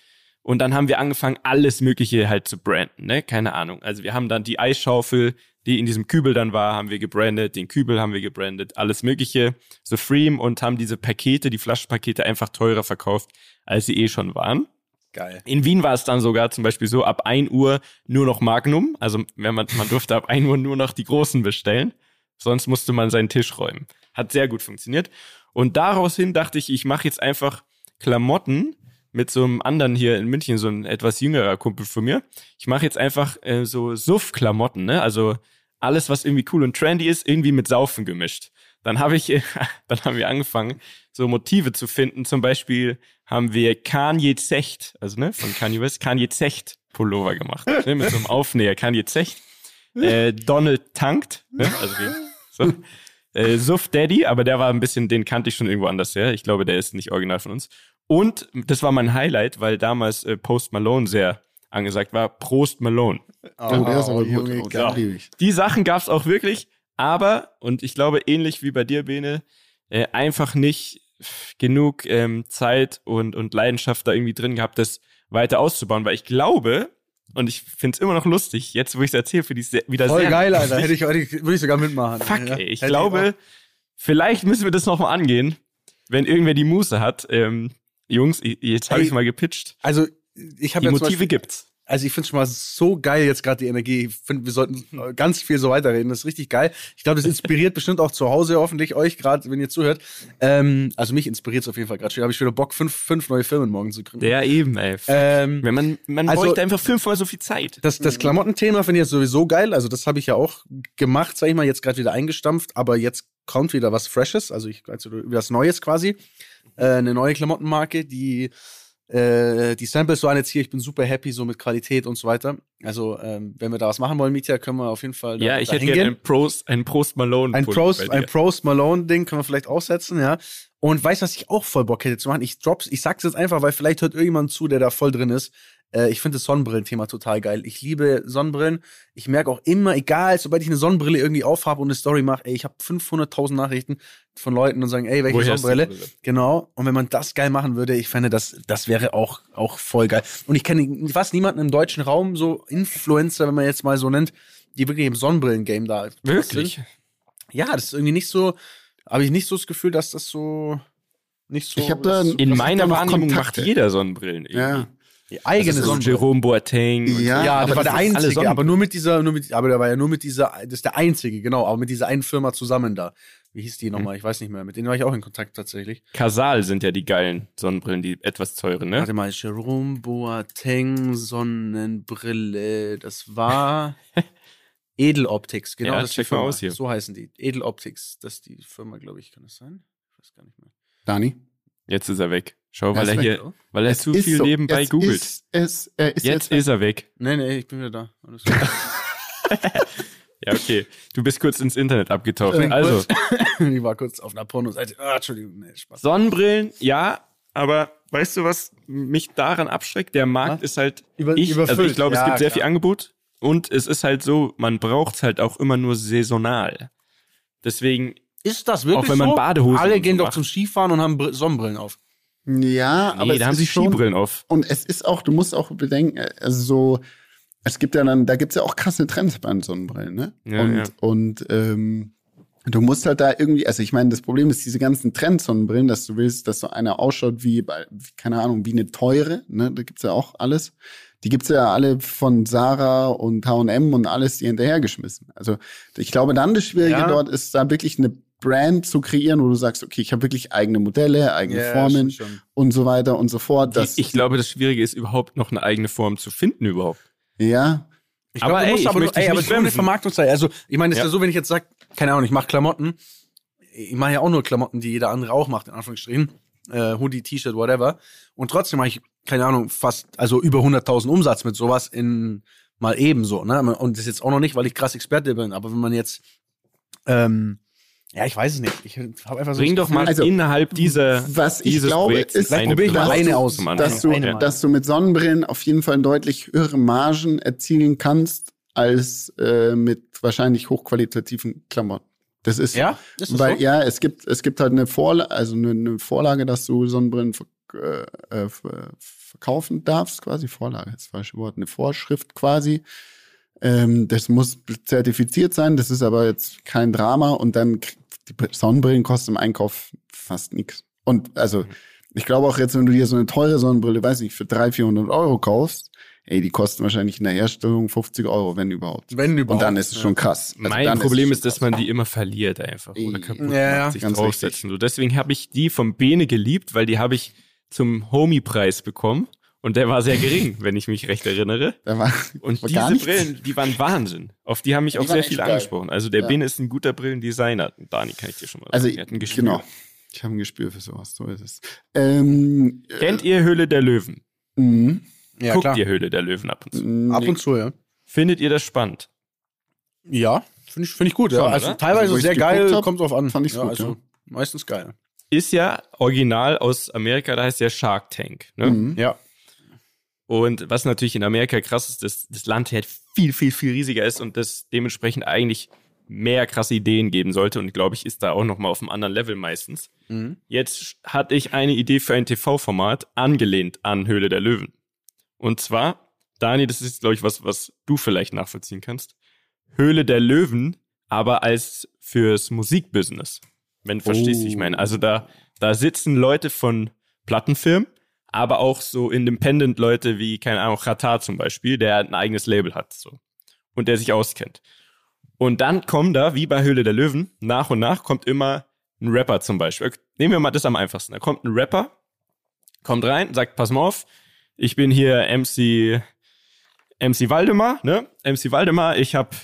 und dann haben wir angefangen, alles Mögliche halt zu branden, ne? Keine Ahnung. Also wir haben dann die Eisschaufel, die in diesem Kübel dann war, haben wir gebrandet, den Kübel haben wir gebrandet, alles Mögliche, Supreme und haben diese Pakete, die Flaschenpakete einfach teurer verkauft, als sie eh schon waren. Geil. In Wien war es dann sogar zum Beispiel so, ab 1 Uhr nur noch Magnum. Also wenn man, man durfte ab 1 Uhr nur noch die großen bestellen. Sonst musste man seinen Tisch räumen. Hat sehr gut funktioniert. Und daraus hin dachte ich, ich mache jetzt einfach Klamotten mit so einem anderen hier in München, so ein etwas jüngerer Kumpel von mir. Ich mache jetzt einfach äh, so Suff-Klamotten, ne? Also alles, was irgendwie cool und trendy ist, irgendwie mit Saufen gemischt. Dann habe ich, dann haben wir angefangen, so Motive zu finden. Zum Beispiel haben wir Kanye Zecht, also ne, von Kanye West, Kanye Zecht Pullover gemacht, ne, mit so einem Aufnäher, Kanye Zecht. Äh, Donald tankt, ne, also wie, so. Äh, Suff Daddy, aber der war ein bisschen, den kannte ich schon irgendwo anders her. Ich glaube, der ist nicht original von uns. Und das war mein Highlight, weil damals äh, Post Malone sehr angesagt war. Prost Malone. Oh, der ist aber gut. Junge, Oh, liebe ich. Die Sachen gab's auch wirklich, aber, und ich glaube ähnlich wie bei dir, Bene, äh, einfach nicht genug ähm, Zeit und, und Leidenschaft da irgendwie drin gehabt, das weiter auszubauen, weil ich glaube, und ich find's immer noch lustig, jetzt wo ich es erzähle, finde ich wieder Voll sehr geil, Alter. lustig. Hätte ich, hätte ich, würde ich sogar mitmachen. Fuck, Ja. ey, ich Hätte glaube, vielleicht müssen wir das nochmal angehen, wenn irgendwer die Muße hat. Ähm, Jungs, jetzt habe ich mal gepitcht. Also, ich habe Die ja Motive Beispiel, gibt's. Also ich finde schon mal so geil jetzt gerade die Energie. Ich finde, wir sollten äh, ganz viel so weiterreden. Das ist richtig geil. Ich glaube, das inspiriert bestimmt auch zu Hause hoffentlich euch gerade, wenn ihr zuhört. Ähm, also mich inspiriert es auf jeden Fall gerade. Habe ich wieder Bock, fünf, fünf neue Filme morgen zu kriegen. Der eben, ey. Ähm, Wenn man, man also- bräuchte einfach fünfmal so viel Zeit. Das, das Klamottenthema finde ich jetzt sowieso geil. Also das habe ich ja auch gemacht, sag ich mal, jetzt gerade wieder eingestampft. Aber jetzt kommt wieder was Freshes, also ich also was Neues quasi. Äh, eine neue Klamottenmarke, die äh, die Samples waren jetzt hier. Ich bin super happy so mit Qualität und so weiter. Also ähm, wenn wir da was machen wollen, Mietja, können wir auf jeden Fall da, Ja, ich hätte gerne ein Prost, ein Prost Malone. Ein Prost, ein Prost Malone Ding können wir vielleicht aussetzen, ja. Und weißt was ich auch voll Bock hätte zu machen? Ich drops, ich sag's jetzt einfach, weil vielleicht hört irgendjemand zu, der da voll drin ist. Äh, ich finde das Sonnenbrillenthema total geil. Ich liebe Sonnenbrillen. Ich merke auch immer, egal, sobald ich eine Sonnenbrille irgendwie aufhabe und eine Story mache, ey, ich habe 500.000 Nachrichten von Leuten und sagen, ey, welche Woher Sonnenbrille? Brille? Genau. Und wenn man das geil machen würde, ich fände, das, das wäre auch, auch voll geil. Und ich kenne fast niemanden im deutschen Raum, so Influencer, wenn man jetzt mal so nennt, die wirklich im Sonnenbrillen-Game da Wirklich? sind. Ja, das ist irgendwie nicht so, habe ich nicht so das Gefühl, dass das so nicht so. Ich hab da- In meiner Wahrnehmung Kontakte? macht jeder Sonnenbrillen irgendwie. Ja. Die eigene Also Sonnenbrille. Jerome Boateng. Ja, so. Ja, aber das war der einzige, aber nur mit dieser, nur mit, aber der war ja nur mit dieser, das ist der einzige, genau, aber mit dieser einen Firma zusammen da. Wie hieß die nochmal? Ich weiß nicht mehr. Mit denen war ich auch in Kontakt tatsächlich. Casal sind ja die geilen Sonnenbrillen, die etwas teuren, ne? Warte mal, Jerome Boateng Sonnenbrille, das war Edeloptics, genau. Ja, das check mal Firma. aus hier. So heißen die. Edeloptics, das ist die Firma, glaube ich, kann das sein? Ich weiß gar nicht mehr. Dani? Jetzt ist er weg. Schau, Er weil er weg, hier, weil er Es zu viel so. nebenbei es googelt. Ist, es, er ist Jetzt jetzt, ist er weg. Nee, nee, ich bin wieder da. Alles gut. Ja, okay. Du bist kurz ins Internet abgetaucht. Äh, Also, ich war kurz auf einer Pornoseite. Ah, Entschuldigung, nee, Spaß. Sonnenbrillen, ja, aber weißt du, was mich daran abschreckt? Der Markt Was? ist halt, Über- ich, also überfüllt. ich glaube, es Ja, gibt sehr klar. viel Angebot und es ist halt so, man braucht es halt auch immer nur saisonal. Deswegen, Ist das wirklich Auch wenn man so? Badehosen Alle gehen so doch macht. zum Skifahren und haben Br- Sonnenbrillen auf. ja, aber nee, es da haben sie schon, Skibrillen auf. Und es ist auch, du musst auch bedenken, also so, es gibt ja dann, da gibt's ja auch krasse Trends bei den Sonnenbrillen, ne? Ja, und ja. und ähm, du musst halt da irgendwie, also ich meine, das Problem ist diese ganzen Trend-Sonnenbrillen, dass du willst, dass so einer ausschaut wie, keine Ahnung, wie eine teure, ne? Da gibt's ja auch alles. Die gibt's ja alle von Sarah und H&M und alles, die hinterhergeschmissen. Also ich glaube, dann das Schwierige Ja. dort ist, da wirklich eine Brand zu kreieren, wo du sagst, okay, ich habe wirklich eigene Modelle, eigene Formen schon. und so weiter und so fort. Das, ich, ich glaube, das Schwierige ist überhaupt noch eine eigene Form zu finden überhaupt. ja, Ich Aber glaube, du ey, musst ich aber, möchte dich ey, aber nicht es ist nur eine. Vermarktungszeit. Also, ich meine, es ist Ja. ja so, wenn ich jetzt sage, keine Ahnung, ich mache Klamotten. Ich mache ja auch nur Klamotten, die jeder andere auch macht, in Anführungsstrichen. Äh, Hoodie, T-Shirt, whatever. Und trotzdem mache ich, keine Ahnung, fast, also über 100.000 Umsatz mit sowas in mal ebenso. Ne? Und das ist jetzt auch noch nicht, weil ich krass Experte bin. Aber wenn man jetzt, ähm, ja, ich weiß es nicht. Ich habe einfach so. Bring doch mal Also, innerhalb dieser, was ich dieses glaube, Projekts ist- eine ich mal eine aus. dass du, Eine Mal. dass du mit Sonnenbrillen auf jeden Fall deutlich höhere Margen erzielen kannst als äh, mit wahrscheinlich hochqualitativen Klamotten. Das ist Ja? Ist das weil so? ja, es gibt es gibt halt eine Vorlage, also eine, eine Vorlage, dass du Sonnenbrillen ver äh, ver- verkaufen darfst, quasi Vorlage, das falsche Wort, eine Vorschrift quasi. Ähm, das muss zertifiziert sein, das ist aber jetzt kein Drama und dann die Sonnenbrillen kosten im Einkauf fast nichts. Und also ich glaube auch jetzt, wenn du dir so eine teure Sonnenbrille, weiß nicht, für 300, 400 Euro kaufst, ey, die kosten wahrscheinlich in der Herstellung 50 Euro, wenn überhaupt. Wenn überhaupt. Und dann ist es ja. schon krass. Also mein dann Problem ist, schon dass man die immer verliert einfach oder Ja, kaputt ja, macht, sich ganz draufsetzen. So, deswegen habe ich die vom Bene geliebt, weil die habe ich zum Homie-Preis bekommen und der war sehr gering, wenn ich mich recht erinnere. Da war, Und war diese. Brillen, die waren Wahnsinn. Auf die haben mich Die auch sehr viel geil. angesprochen. Also der Ja. Bene ist ein guter Brillendesigner. Dani kann ich dir schon mal Also, sagen. Er hat ein Gespür. genau. Ich habe ein Gespür für sowas, so ist es. Ähm, Kennt ihr Höhle der Löwen? äh, mh, Ja, Guckt klar. ihr Höhle der Löwen ab und zu? mh, Ab und zu, ja. Findet ihr das spannend? Ja, finde ich, finde ich gut. ja. Schon, Also oder? teilweise Also, sehr geil, hab, kommt drauf an. fand ich's ja, gut, also, ja. Meistens geil. Ist ja original aus Amerika, da heißt ja Shark Tank. Ne? Mhm. Ja. Und was natürlich in Amerika krass ist, dass das Land halt viel, viel, viel riesiger ist und das dementsprechend eigentlich mehr krasse Ideen geben sollte. Und glaube ich, ist da auch nochmal auf einem anderen Level meistens. Mhm. Jetzt hatte ich eine Idee für ein TV-Format angelehnt an Höhle der Löwen. Und zwar, Dani, das ist, glaube ich, was, was du vielleicht nachvollziehen kannst. Höhle der Löwen, aber als fürs Musikbusiness. Wenn du verstehst, wie ich meine. Also da, da sitzen Leute von Plattenfirmen, aber auch so Independent-Leute wie, keine Ahnung, Qatar zum Beispiel, der ein eigenes Label hat, so. Und der sich auskennt. Und dann kommen da, wie bei Höhle der Löwen, nach und nach kommt immer ein Rapper zum Beispiel. Nehmen wir mal das am einfachsten. Da kommt ein Rapper, kommt rein, sagt, pass mal auf, ich bin hier MC, MC Waldemar, ne? MC Waldemar, ich habe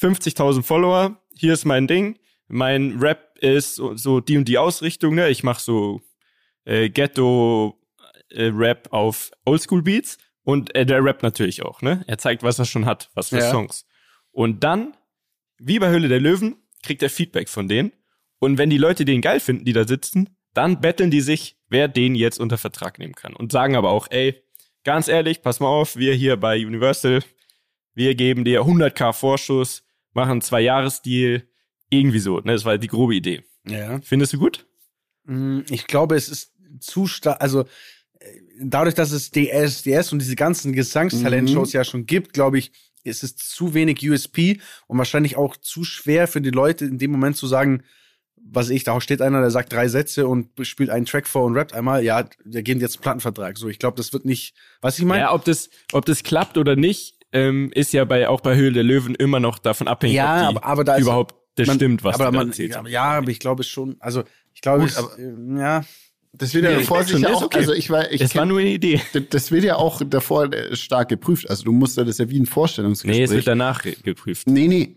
50.000 Follower, hier ist mein Ding. Mein Rap ist so, die und die Ausrichtung, ne? Ich mach so äh, Ghetto äh, Rap auf Oldschool Beats und äh, der Rap natürlich auch, ne? Er zeigt, was er schon hat, was für Ja. Songs. Und dann, wie bei Höhle der Löwen, kriegt er Feedback von denen. Und wenn die Leute den geil finden, die da sitzen, dann betteln die sich, wer den jetzt unter Vertrag nehmen kann. Und sagen aber auch, ey, ganz ehrlich, pass mal auf, wir hier bei Universal, wir geben dir 100k Vorschuss, machen einen Zwei-Jahres-Deal, irgendwie so. Ne? Das war die grobe Idee. Ja. Findest du gut? Mm, Ich glaube, es ist zu stark, also dadurch, dass es DSDS und diese ganzen Gesangstalent-Shows ja schon gibt, glaube ich, ist es zu wenig USP und wahrscheinlich auch zu schwer für die Leute in dem Moment zu sagen, was ich, da steht einer, der sagt drei Sätze und spielt einen Track vor und rappt einmal, ja, wir geben jetzt einen Plattenvertrag. So, ich glaube, das wird nicht, was ich meine? Ja, ob das, ob das klappt oder nicht, ähm, ist ja bei auch bei Höhle der Löwen immer noch davon abhängig, Ja, ob die aber- aber da ist- überhaupt das Man- stimmt, was aber man, ja, aber ich glaube schon, also ich glaube, Gut, es, aber- äh, ja, Das wird ja davor sicher auch, okay. also ich war, ich war kenn- nur eine Idee. das- das wird ja auch davor äh, stark geprüft. Also du musst ja das ja wie ein Vorstellungsgespräch. Nee, es wird danach ge- geprüft. nee, nee.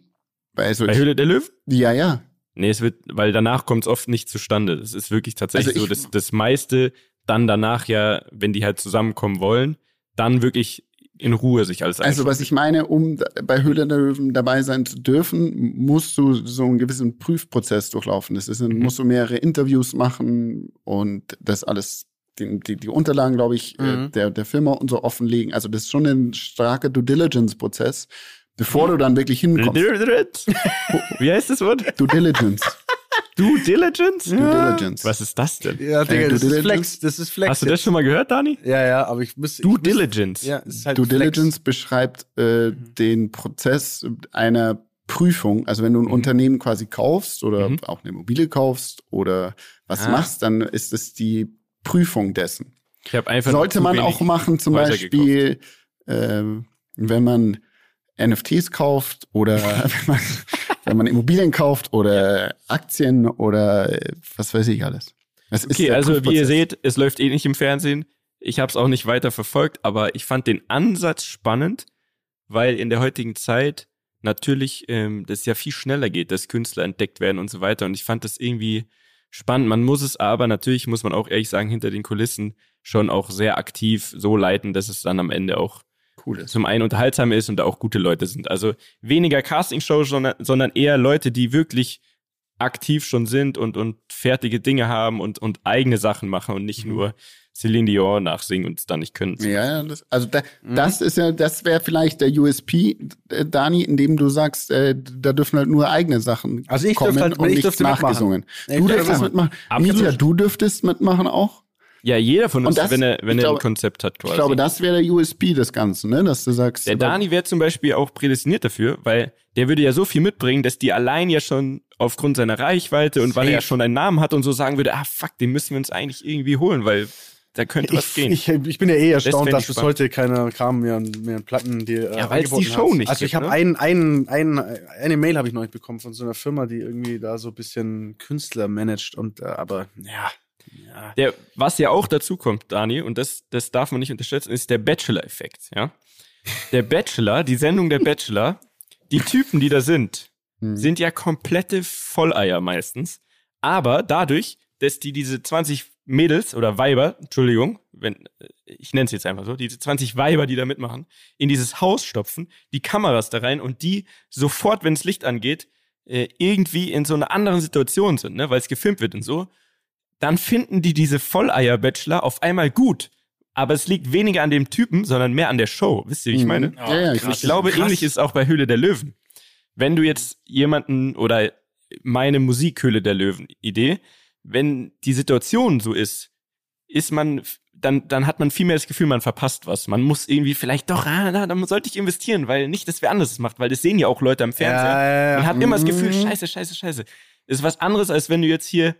Also Bei Höhle der Löwen? ja, ja. Nee, es wird, weil danach kommt es oft nicht zustande. Das ist wirklich tatsächlich Also so, dass das meiste dann danach ja, wenn die halt zusammenkommen wollen, dann wirklich in Ruhe sich alles Also was ich meine, um bei Höhle der Löwen dabei sein zu dürfen, musst du so einen gewissen Prüfprozess durchlaufen. Das ist, Mhm. musst du mehrere Interviews machen und das alles, die, die, die Unterlagen, glaube ich, äh, Mhm. der, der Firma und so offenlegen. Also das ist schon ein starker Due Diligence-Prozess, bevor du dann wirklich hinkommst. Wie heißt das Wort? Due Diligence. Due Diligence? Due Diligence. Was ist das denn? ja, Digga, Äh, das ist? Flex, das ist Flex. Hast du das schon mal gehört, Dani? Ja, ja, aber ich muss. Due ich muss, Diligence. Ja, es ist halt Due Flex. Diligence beschreibt äh, den Prozess einer Prüfung. Also wenn du ein Mhm. Unternehmen quasi kaufst oder Mhm. auch eine Immobilie kaufst oder was Ah. machst, dann ist es die Prüfung dessen. Ich habe einfach Sollte man auch machen, zum Häuser Beispiel, ähm, wenn man NFTs kauft oder wenn man, wenn man Immobilien kauft oder Aktien oder äh, was weiß ich alles. Das Okay, also wie ihr seht, es läuft eh nicht im Fernsehen. Ich habe es auch nicht weiter verfolgt, aber ich fand den Ansatz spannend, weil in der heutigen Zeit natürlich ähm, das ja viel schneller geht, dass Künstler entdeckt werden und so weiter. Und ich fand das irgendwie spannend. Man muss es aber natürlich, muss man auch ehrlich sagen, hinter den Kulissen schon auch sehr aktiv so leiten, dass es dann am Ende auch cool ist. zum einen unterhaltsam ist und da auch gute Leute sind. Also weniger Castingshows, sondern, sondern eher Leute, die wirklich aktiv schon sind und, und fertige Dinge haben und, und eigene Sachen machen und nicht nur Celine Dion nachsingen und es dann nicht können. Ja, ja, das, also da, Mhm. das ist ja, das wäre vielleicht der USP, äh, Dani, indem du sagst, äh, da dürfen halt nur eigene Sachen Also ich kommen dürfte halt- und ich nicht dürfte mitmachen. nachgesungen. Ich Du dürfte dürftest mitmachen. mitmachen. Absolut. Mietja, du dürftest mitmachen auch. Ja, jeder von uns, das- wenn er, wenn er glaube- ein Konzept hat quasi. Ich glaube, das wäre der USP des Ganzen, ne? dass du sagst, Der Dani wäre zum Beispiel auch prädestiniert dafür, weil der würde ja so viel mitbringen, dass die allein ja schon aufgrund seiner Reichweite und weil er ja schon einen Namen hat und so sagen würde, ah fuck, den müssen wir uns eigentlich irgendwie holen, weil da könnte was Ich, gehen. ich, ich bin ja eh erstaunt, fänd dass bis heute keine Kram mehr, mehr Platten, die äh, Ja, weil's die angeboten Show hat. nicht Also ich habe ne? einen, einen, einen, eine Mail habe ich neulich bekommen von so einer Firma, die irgendwie da so ein bisschen Künstler managt und äh, aber ja, ja. Der, was ja auch dazu kommt, Dani, und das, das darf man nicht unterschätzen, ist der Bachelor-Effekt, ja. Der Bachelor, die Sendung der Bachelor, die Typen, die da sind, Mhm. sind ja komplette Volleier meistens. Aber dadurch, dass die diese 20 Mädels oder Weiber, Entschuldigung, wenn, ich nenne es jetzt einfach so, diese 20 Weiber, die da mitmachen, in dieses Haus stopfen, die Kameras da rein und die sofort, wenn das Licht angeht, äh, irgendwie in so einer anderen Situation sind, ne, weil es gefilmt wird und so, dann finden die diese Volleier-Bachelor auf einmal gut. Aber es liegt weniger an dem Typen, sondern mehr an der Show. Wisst ihr, wie ich Mhm. meine? Ja, ja, ich Ich glaube, Krass. ähnlich ist es auch bei Höhle der Löwen. Wenn du jetzt jemanden oder meine Musikhöhle der Löwen-Idee, wenn die Situation so ist, ist man, dann, dann hat man viel mehr das Gefühl, man verpasst was. Man muss irgendwie vielleicht doch, ah, na, dann sollte ich investieren, weil nicht, dass wer anderes macht, weil das sehen ja auch Leute am Fernseher. Ja, ja, ja. Man hat immer das Gefühl, Mhm. scheiße, scheiße, scheiße. Das ist was anderes, als wenn du jetzt hier,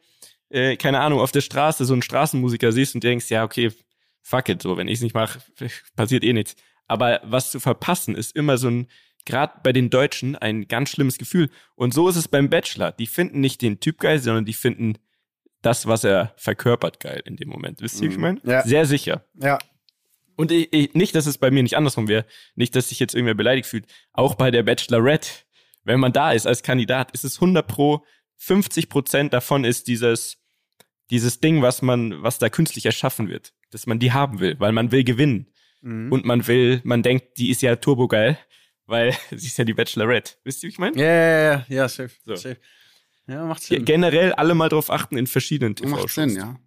äh, keine Ahnung, auf der Straße so einen Straßenmusiker siehst und denkst, ja, okay, fuck it, so, wenn ich es nicht mache, passiert eh nichts. Aber was zu verpassen, ist immer so ein, gerade bei den Deutschen, ein ganz schlimmes Gefühl. Und so ist es beim Bachelor. Die finden nicht den Typ geil, sondern die finden das, was er verkörpert, geil in dem Moment. Wisst ihr, wie ich meine? Ja. Sehr sicher. ja. Und ich, ich, nicht, dass es bei mir nicht andersrum wäre, nicht, dass sich jetzt irgendwer beleidigt fühlt. Auch bei der Bachelorette, wenn man da ist als Kandidat, ist es 100 pro, 50 Prozent davon ist dieses, dieses Ding, was man, was da künstlich erschaffen wird, dass man die haben will, weil man will gewinnen. Mhm. Und man will, man denkt, die ist ja turbogeil, weil sie ist ja die Bachelorette. Wisst ihr, wie ich meine? Ja, ja, ja, ja, safe, So. safe. Ja, macht Sinn. Generell alle mal drauf achten in verschiedenen Macht TV-Shows. Sinn, ja.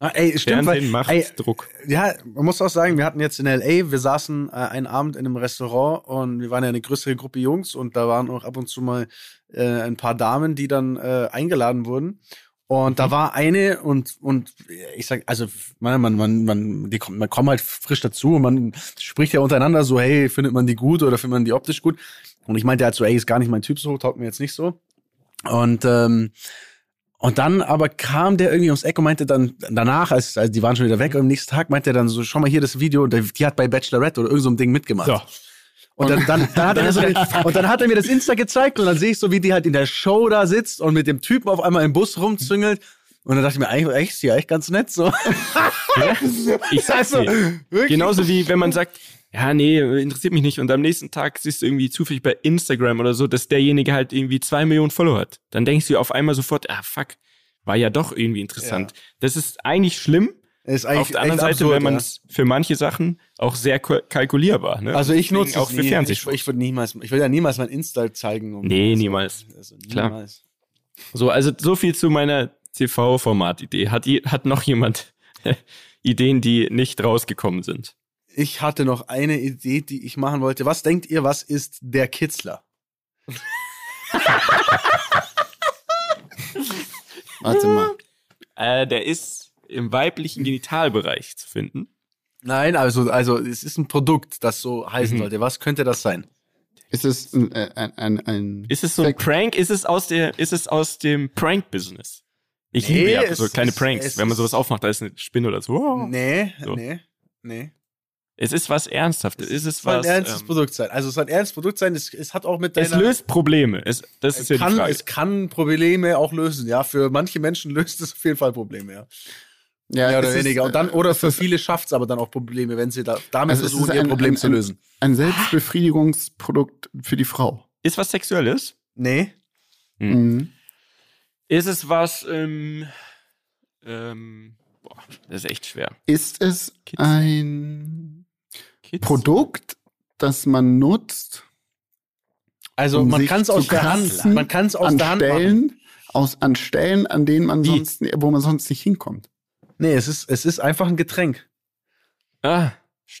Ah, ey, stimmt, Fernsehen weil, macht ey, Druck. Ja, man muss auch sagen, wir hatten jetzt in LA, wir saßen äh, einen Abend in einem Restaurant und wir waren ja eine größere Gruppe Jungs und da waren auch ab und zu mal äh, ein paar Damen, die dann äh, eingeladen wurden. Und Mhm. da war eine und und ich sag, also man man man man die kommt man kommt halt frisch dazu und man spricht ja untereinander so, hey, findet man die gut oder findet man die optisch gut? Und ich meinte halt so, ey, ist gar nicht mein Typ so, taugt mir jetzt nicht so. Und ähm, und dann aber kam der irgendwie ums Eck und meinte dann danach, als, als die waren schon wieder weg, und am nächsten Tag meinte er dann so, schau mal hier das Video, die, hat bei Bachelorette oder irgend so Ding mitgemacht. So. Und dann, dann, dann, hat er mir so, und dann hat er mir das Insta gezeigt und dann sehe ich so, wie die halt in der Show da sitzt und mit dem Typen auf einmal im Bus rumzüngelt. Und dann dachte ich mir, eigentlich, echt, ist ja echt ganz nett so. Ich sag's Also. Genauso wie wenn man sagt, ja, nee, interessiert mich nicht. Und am nächsten Tag siehst du irgendwie zufällig bei Instagram oder so, dass derjenige halt irgendwie zwei Millionen Follower hat. Dann denkst du auf einmal sofort, ah, fuck, war ja doch irgendwie interessant. Das ist eigentlich schlimm. Ist eigentlich Auf der anderen Seite, absurd, wenn man ja. es für manche Sachen auch sehr kalkulierbar. Ne? Also ich nutze auch für nie. Ich, ich würde niemals, ich will ja niemals mein Insta zeigen. Um Nee, also, niemals. Also Klar. niemals. So, also so viel zu meiner TV-Format-Idee. Hat, hat noch jemand Ideen, die nicht rausgekommen sind? Ich hatte noch eine Idee, die ich machen wollte. Was denkt ihr, was ist der Kitzler? Warte mal. Äh, der ist im weiblichen Genitalbereich zu finden. Nein, also, also es ist ein Produkt, das so heißen Mhm. sollte. Was könnte das sein? Ist es ein, äh, ein, ein, ein Ist es so ein Prank? Ist es aus der, ist es aus dem Prank-Business? Ich Nee, liebe ja so kleine ist- Pranks. Wenn man sowas aufmacht, da ist eine Spinne oder so. Oh. Nee, So. nee, nee. Es ist was Ernsthaftes. Es ist soll was. ein ernstes ähm, Produkt sein. Also es soll ein ernstes Produkt sein. Es, es hat auch mit es deiner... löst Probleme. Es, das ist ja kann, die Frage. es kann Probleme auch lösen. Ja, für manche Menschen löst es auf jeden Fall Probleme. Ja, ja, Mehr oder es ist, weniger. Und dann, äh, oder für viele schafft es aber dann auch Probleme, wenn sie da, damit Also es versuchen, ihr ein- Problem ein- zu lösen. ein Selbstbefriedigungsprodukt für die Frau. Ist was Sexuelles? Nee. Hm. Mhm. Ist es was, ähm, ähm, boah, das ist echt schwer. Ist es Kids. ein Kids? Produkt, das man nutzt Also Um man kann es aus der Hand, man kann es aus an der Hand machen. Stellen, aus, an Stellen, an denen man Wie? sonst, wo man sonst nicht hinkommt. Nee, es ist, es ist einfach ein Getränk. Ah,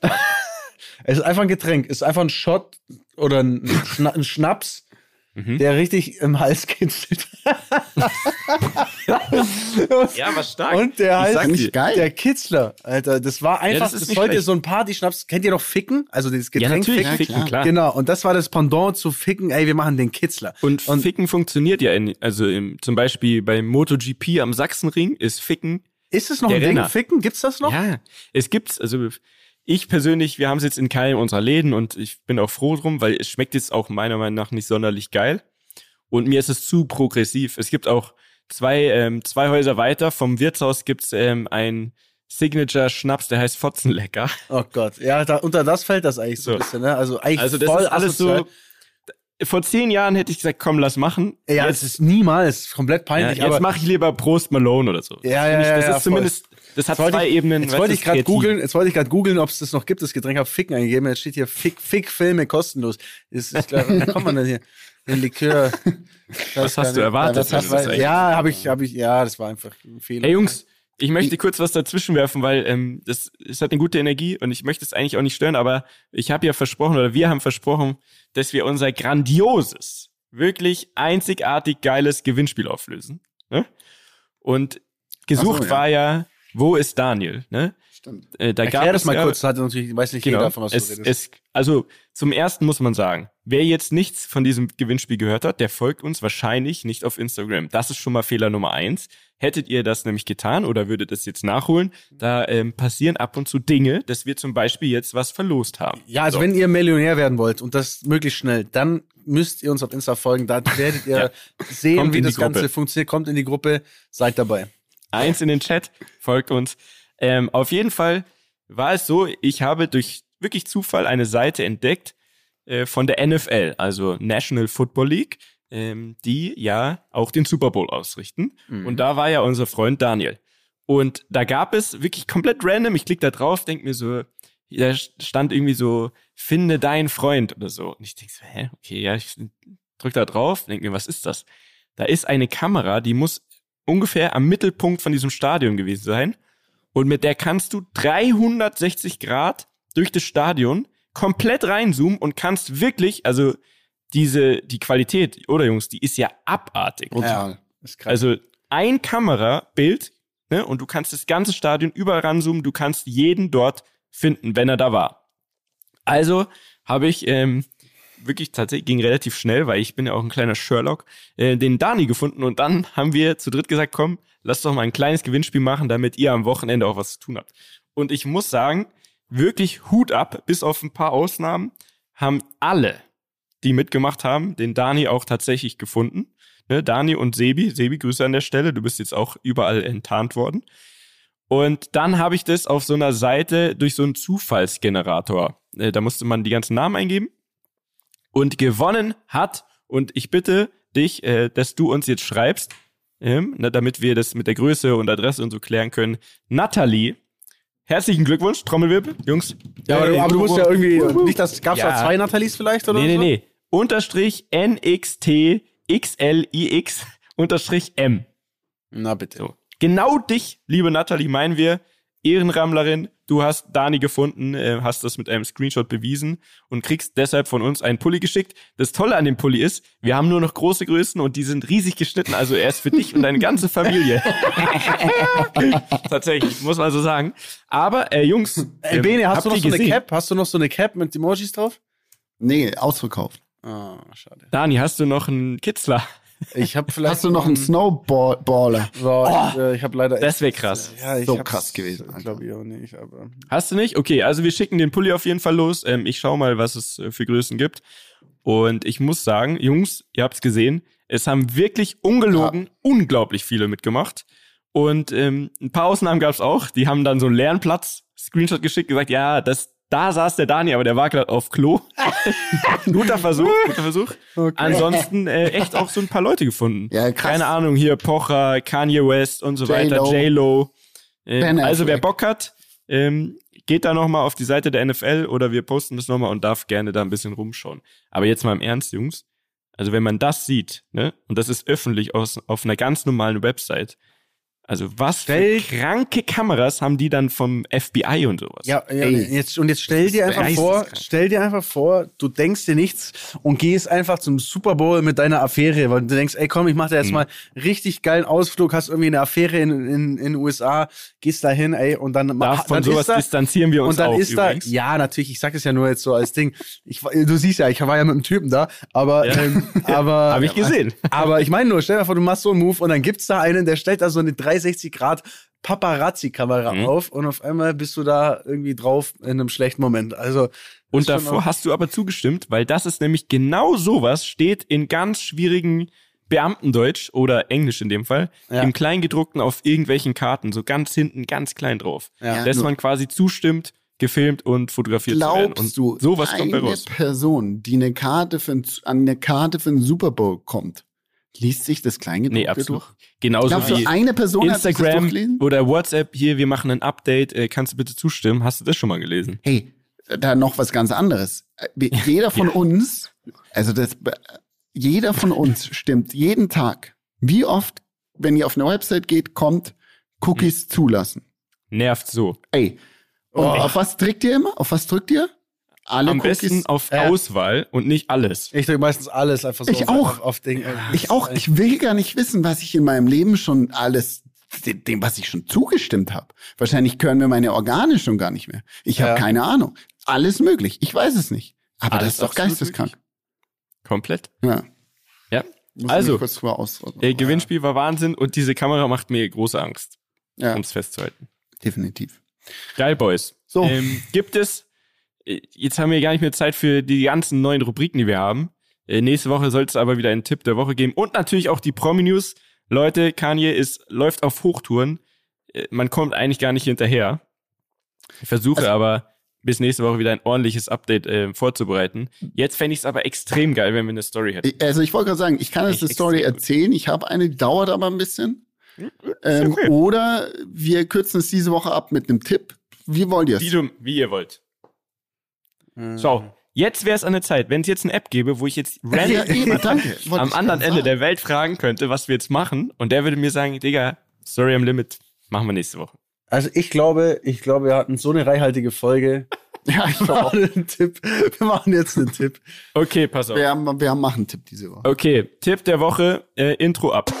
Es ist einfach ein Getränk. Es ist einfach ein Shot oder ein, Schna ein Schnaps, mhm. der richtig im Hals kitzelt. Ja, was stark. Und der Ich heißt ich geil. der Kitzler, Alter. Das war einfach, das ist das, nicht sollte schlecht. so ein Party-Schnaps. Kennt ihr doch Ficken? Also dieses Ja, Getränk natürlich. Ja, Ficken, klar. klar. Genau. Und das war das Pendant zu Ficken. Ey, wir machen den Kitzler. Und, Und- Ficken funktioniert ja in, also im, zum Beispiel beim MotoGP am Sachsenring ist Ficken. Ist es noch Der ein Ding? Renner. Ficken? Gibt's das noch? Ja, es gibt's, also ich persönlich, wir haben es jetzt in keinem unserer Läden und ich bin auch froh drum, weil es schmeckt jetzt auch meiner Meinung nach nicht sonderlich geil. Und mir ist es zu progressiv. Es gibt auch zwei, ähm, zwei Häuser weiter vom Wirtshaus gibt's ähm, ein Signature-Schnaps, der heißt Fotzenlecker. Oh Gott. Ja, da, unter das fällt das eigentlich so, So. ein bisschen, ne? Also eigentlich Also das voll ist alles asozial. so. Vor zehn Jahren hätte ich gesagt, komm, lass machen. Ja, jetzt, es ist niemals komplett ja, peinlich, jetzt aber mache ich lieber Prost Malone oder so. Ja, Das ja, ja, Das ja, ist voll. zumindest, das hat Jetzt wollte zwei ich- Ebenen. Jetzt wollte ich gerade googeln, jetzt wollte ich gerade googeln, ob es das noch gibt. Das Getränk habe Ficken eingegeben. Jetzt steht hier Fick, Fick Filme kostenlos. Ist, ist klar, wie kommt man denn hier? Den Likör. Was hast du erwartet? hast das eigentlich- Ja, habe ich, habe ich, ja, das war einfach ein Fehler. Hey Jungs, ich möchte kurz was dazwischen werfen, weil ähm, das, es hat eine gute Energie und ich möchte es eigentlich auch nicht stören, aber ich habe ja versprochen oder wir haben versprochen, dass wir unser grandioses, wirklich einzigartig geiles Gewinnspiel auflösen. Ne? Und gesucht so, ja. war ja, wo ist Daniel? Ne? Äh, da Erklär gab das es mal ja, kurz, hat natürlich, weiß nicht Genau. jeder von was es, du redest. es, also zum ersten muss man sagen, wer jetzt nichts von diesem Gewinnspiel gehört hat, der folgt uns wahrscheinlich nicht auf Instagram. Das ist schon mal Fehler Nummer eins. Hättet ihr das nämlich getan oder würdet es jetzt nachholen, da ähm, passieren ab und zu Dinge, dass wir zum Beispiel jetzt was verlost haben. ja, also So. wenn ihr Millionär werden wollt und das möglichst schnell, dann müsst ihr uns auf Insta folgen. Da werdet ihr Ja. sehen, Kommt wie das Ganze funktioniert. Kommt in die Gruppe, seid dabei. eins in den Chat, folgt uns. Ähm, auf jeden Fall war es so, ich habe durch wirklich Zufall eine Seite entdeckt äh, von der NFL, also National Football League, ähm, die ja auch den Super Bowl ausrichten. Und da war ja unser Freund Daniel. Und da gab es wirklich komplett random, ich klicke da drauf, denk mir so, da stand irgendwie so, finde deinen Freund oder so. Und ich denk so, hä, okay, ja, ich drück da drauf, denk mir, was ist das? Da ist eine Kamera, die muss ungefähr am Mittelpunkt von diesem Stadion gewesen sein. Und mit der kannst du 360 Grad durch das Stadion komplett reinzoomen und kannst wirklich, also diese, die Qualität, oder Jungs, die ist ja abartig. Total. Ist krass. Also ein Kamerabild, ne, und du kannst das ganze Stadion überall ranzoomen, du kannst jeden dort finden, wenn er da war. Also habe ich ähm, wirklich tatsächlich ging relativ schnell, weil ich bin ja auch ein kleiner Sherlock, äh, den Dani gefunden und dann haben wir zu dritt gesagt, komm, lass doch mal ein kleines Gewinnspiel machen, damit ihr am Wochenende auch was zu tun habt. Und ich muss sagen, wirklich Hut ab, bis auf ein paar Ausnahmen, haben alle, die mitgemacht haben, den Dani auch tatsächlich gefunden. Ne, Dani und Sebi, Sebi, Grüße an der Stelle, du bist jetzt auch überall enttarnt worden. Und dann habe ich das auf so einer Seite durch so einen Zufallsgenerator. Äh, da musste man die ganzen Namen eingeben. Und gewonnen hat, und ich bitte dich, äh, dass du uns jetzt schreibst, ähm, ne, damit wir das mit der Größe und Adresse und so klären können. Nathalie, herzlichen Glückwunsch, Trommelwirbel, Jungs. ja, aber, du, Äh, aber du musst ja irgendwie, nicht, das gab's Ja. da zwei Nathalies vielleicht oder Nee, nee, so? nee. Unterstrich NXT XLIX unterstrich M. Na bitte. So. Genau dich, liebe Nathalie, meinen wir. Ehrenrammlerin, du hast Dani gefunden, äh, hast das mit einem Screenshot bewiesen und kriegst deshalb von uns einen Pulli geschickt. Das Tolle an dem Pulli ist, wir haben nur noch große Größen und die sind riesig geschnitten, also er ist für dich und deine ganze Familie. Tatsächlich, muss man so sagen. Aber, äh, Jungs, Ey, ähm, Bene, hast du noch so eine gesehen? Cap? Hast du noch so eine Cap mit Emojis drauf? Nee, ausverkauft. Ah, schade. Dani, hast du noch einen Kitzler? Ich habe vielleicht. Hast du noch einen Snowballer? So, ich, äh, ich habe leider. Das wäre krass. Ja, ich So krass gewesen, Ich Alter. glaube ich auch nicht, aber. Hast du nicht? Okay, also wir schicken den Pulli auf jeden Fall los. Ähm, ich schau mal, was es äh, für Größen gibt. Und ich muss sagen, Jungs, ihr habt's gesehen, es haben wirklich ungelogen unglaublich viele mitgemacht. Und ähm, ein paar Ausnahmen gab's auch. Die haben dann so einen leeren Platz Screenshot geschickt, gesagt, ja, das, da saß der Dani, aber der war gerade auf Klo. guter Versuch, guter Versuch. Ansonsten äh, echt auch so ein paar Leute gefunden. Ja, krass. Keine Ahnung, hier Pocher, Kanye West und so weiter, J-Lo. Äh, also wer. Bock hat, ähm, geht da nochmal auf die Seite der NFL oder wir posten das nochmal und darf gerne da ein bisschen rumschauen. Aber jetzt mal im Ernst, Jungs. Also wenn man das sieht, ne, und das ist öffentlich aus, auf einer ganz normalen Website, also was Stell- für kranke Kameras haben die dann vom FBI und sowas? Ja, ja Ey. jetzt, und jetzt stell dir einfach vor, stell dir einfach vor, du denkst dir nichts und gehst einfach zum Super Bowl mit deiner Affäre, weil du denkst, ey komm, ich mach dir Mhm. jetzt mal richtig geilen Ausflug, hast irgendwie eine Affäre in in, in den USA, gehst da hin, ey, und dann Da, von dann sowas ist da, distanzieren wir uns und dann auch ist übrigens. da, ja, natürlich, ich sag es ja nur jetzt so als Ding. Ich, war- du siehst ja, ich war ja mit einem Typen da, aber, Ja. ähm, aber, Hab ich gesehen. aber ich meine nur, stell dir vor, du machst so einen Move und dann gibt's da einen, der stellt da so eine 360 Grad Paparazzi-Kamera Mhm. auf und auf einmal bist du da irgendwie drauf in einem schlechten Moment. Also Und davor hast du aber zugestimmt, weil das ist nämlich genau sowas, steht in ganz schwierigen Beamtendeutsch oder Englisch in dem Fall, Ja. im Kleingedruckten auf irgendwelchen Karten, so ganz hinten, ganz klein drauf. Ja. dass nur- man quasi zustimmt, gefilmt und fotografiert zu werden. Und Glaubst du, sowas kommt eine raus. Person, die eine Karte für ein, an eine Karte für einen Super Bowl kommt, liest sich das Kleingedruckte Nee, absolut. durch? Genauso Glaubst wie du, eine Person Instagram oder WhatsApp, hier, wir machen ein Update, äh, kannst du bitte zustimmen? Hast du das schon mal gelesen? Hey, da noch was ganz anderes. Äh, Jeder von uns, also das, jeder von uns stimmt jeden Tag. Wie oft, wenn ihr auf eine Website geht, kommt Cookies Hm. zulassen? Nervt so. Ey, und auf was drückt ihr immer? Auf was drückt ihr? Alle Am Cookies. besten auf Ja. Auswahl und nicht alles. ich drücke meistens alles einfach so Ich auf, auch. auf, auf Ding. äh, Ich auch. Ich will gar nicht wissen, was ich in meinem Leben schon alles, dem, was ich schon zugestimmt habe. Wahrscheinlich können mir meine Organe schon gar nicht mehr. Ich habe Ja. keine Ahnung. Alles möglich. Ich weiß es nicht. Aber Alles das ist doch geisteskrank. Komplett. Ja. Ja. Muss Also, kurz ausdrücken. Äh, Gewinnspiel war Wahnsinn und diese Kamera macht mir große Angst, Ja, um es festzuhalten. definitiv. Geil, Boys. So. Ähm, gibt es, äh, jetzt haben wir gar nicht mehr Zeit für die ganzen neuen Rubriken, die wir haben. Äh, nächste Woche soll es aber wieder einen Tipp der Woche geben und natürlich auch die Promi-News. Leute, Kanye ist, läuft auf Hochtouren. Äh, man kommt eigentlich gar nicht hinterher. Ich versuche Also- aber bis nächste Woche wieder ein ordentliches Update äh, vorzubereiten. Jetzt fände ich es aber extrem geil, wenn wir eine Story hätten. Ich- Also ich wollte gerade sagen, ich kann jetzt eine Story erzählen. Ich habe eine, die dauert aber ein bisschen. Ähm, okay. Oder wir kürzen es diese Woche ab mit einem Tipp. Wie wollt ihr Wie, es? du, wie ihr wollt. Mhm. So, jetzt wäre es an der Zeit, wenn es jetzt eine App gäbe, wo ich jetzt random am anderen Ende der Welt fragen könnte, was wir jetzt machen, und der würde mir sagen, Digga, sorry am Limit, machen wir nächste Woche. Also ich glaube, ich glaube, wir hatten so eine reichhaltige Folge. Ja, ich Wir glaube auch. machen einen Tipp. Wir machen jetzt einen Tipp. Okay, pass auf. Wir, haben, wir machen einen Tipp diese Woche. Okay, Tipp der Woche, äh, Intro ab.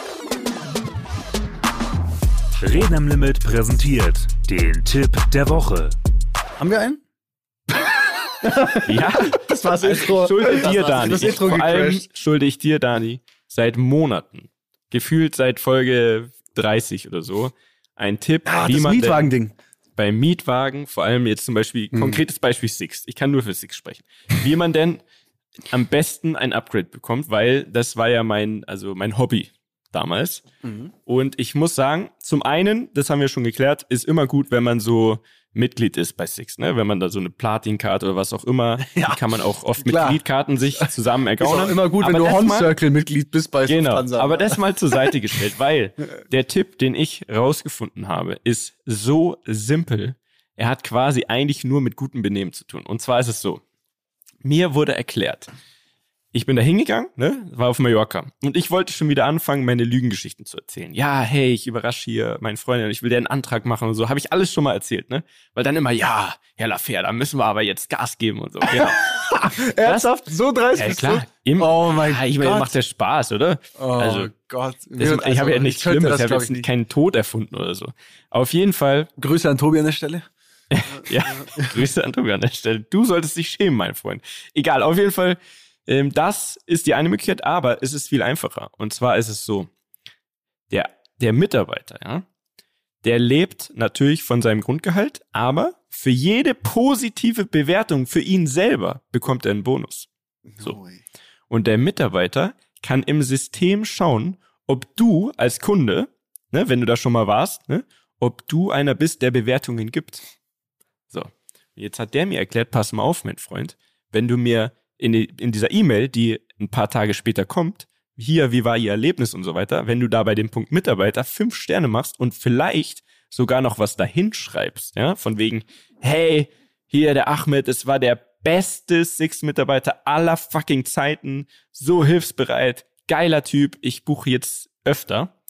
Reden am Limit präsentiert den Tipp der Woche. Haben wir einen? Ja, Das war's Intro. schulde Das dir. Dani. Das Ich, Intro vor allem schulde ich dir, Dani, seit Monaten, gefühlt seit Folge 30 oder so, ein Tipp, Ah, wie das man Mietwagen-Ding. beim Mietwagen, vor allem jetzt zum Beispiel, Mhm. konkretes Beispiel Six, ich kann nur für Six sprechen, wie man denn am besten ein Upgrade bekommt, weil das war ja mein, also mein Hobby damals. Mhm. Und ich muss sagen, zum einen, das haben wir schon geklärt, ist immer gut, wenn man so Mitglied ist bei Six, ne? Wenn man da so eine Platin-Karte oder was auch immer, Ja, kann man auch oft klar. mit Kreditkarten sich zusammen Ist ergaunern. auch immer gut, Aber wenn du das Horn mal- Circle-Mitglied bist bei Genau, Lufthansa. aber das mal zur Seite gestellt, weil der Tipp, den ich rausgefunden habe, ist so simpel. Er hat quasi eigentlich nur mit gutem Benehmen zu tun. Und zwar ist es so. Mir wurde erklärt, ich bin da hingegangen, ne, war auf Mallorca. Und ich wollte schon wieder anfangen, meine Lügengeschichten zu erzählen. Ja, hey, ich überrasche hier meinen Freund und ich will dir einen Antrag machen und so. Habe ich alles schon mal erzählt, ne? Weil dann immer, ja, Herr Lafer, da müssen wir aber jetzt Gas geben und so. Genau. Ernsthaft? So dreist ja, klar. Im, Oh mein ja, ich meine, Gott. macht ja Spaß, oder? Oh also, Gott. das, ich Also, habe ja nichts könnte Schlimmes, das, ich habe jetzt nicht. keinen Tod erfunden oder so. Auf jeden Fall, Grüße an Tobi an der Stelle. ja, Grüße an Tobi an der Stelle. Du solltest dich schämen, mein Freund. Egal, auf jeden Fall, ähm, das ist die eine Möglichkeit, aber es ist viel einfacher. Und zwar ist es so, der, der Mitarbeiter, ja, der lebt natürlich von seinem Grundgehalt, aber für jede positive Bewertung für ihn selber bekommt er einen Bonus. So. Und der Mitarbeiter kann im System schauen, ob du als Kunde, ne, wenn du da schon mal warst, ne, ob du einer bist, der Bewertungen gibt. So. Jetzt hat der mir erklärt, pass mal auf, mein Freund, wenn du mir in, die, in dieser E-Mail, die ein paar Tage später kommt, hier, wie war Ihr Erlebnis und so weiter, wenn du da bei dem Punkt Mitarbeiter fünf Sterne machst und vielleicht sogar noch was dahin schreibst, ja, von wegen, hey, hier der Ahmed, es war der beste Six-Mitarbeiter aller fucking Zeiten, so hilfsbereit, geiler Typ, ich buche jetzt öfter.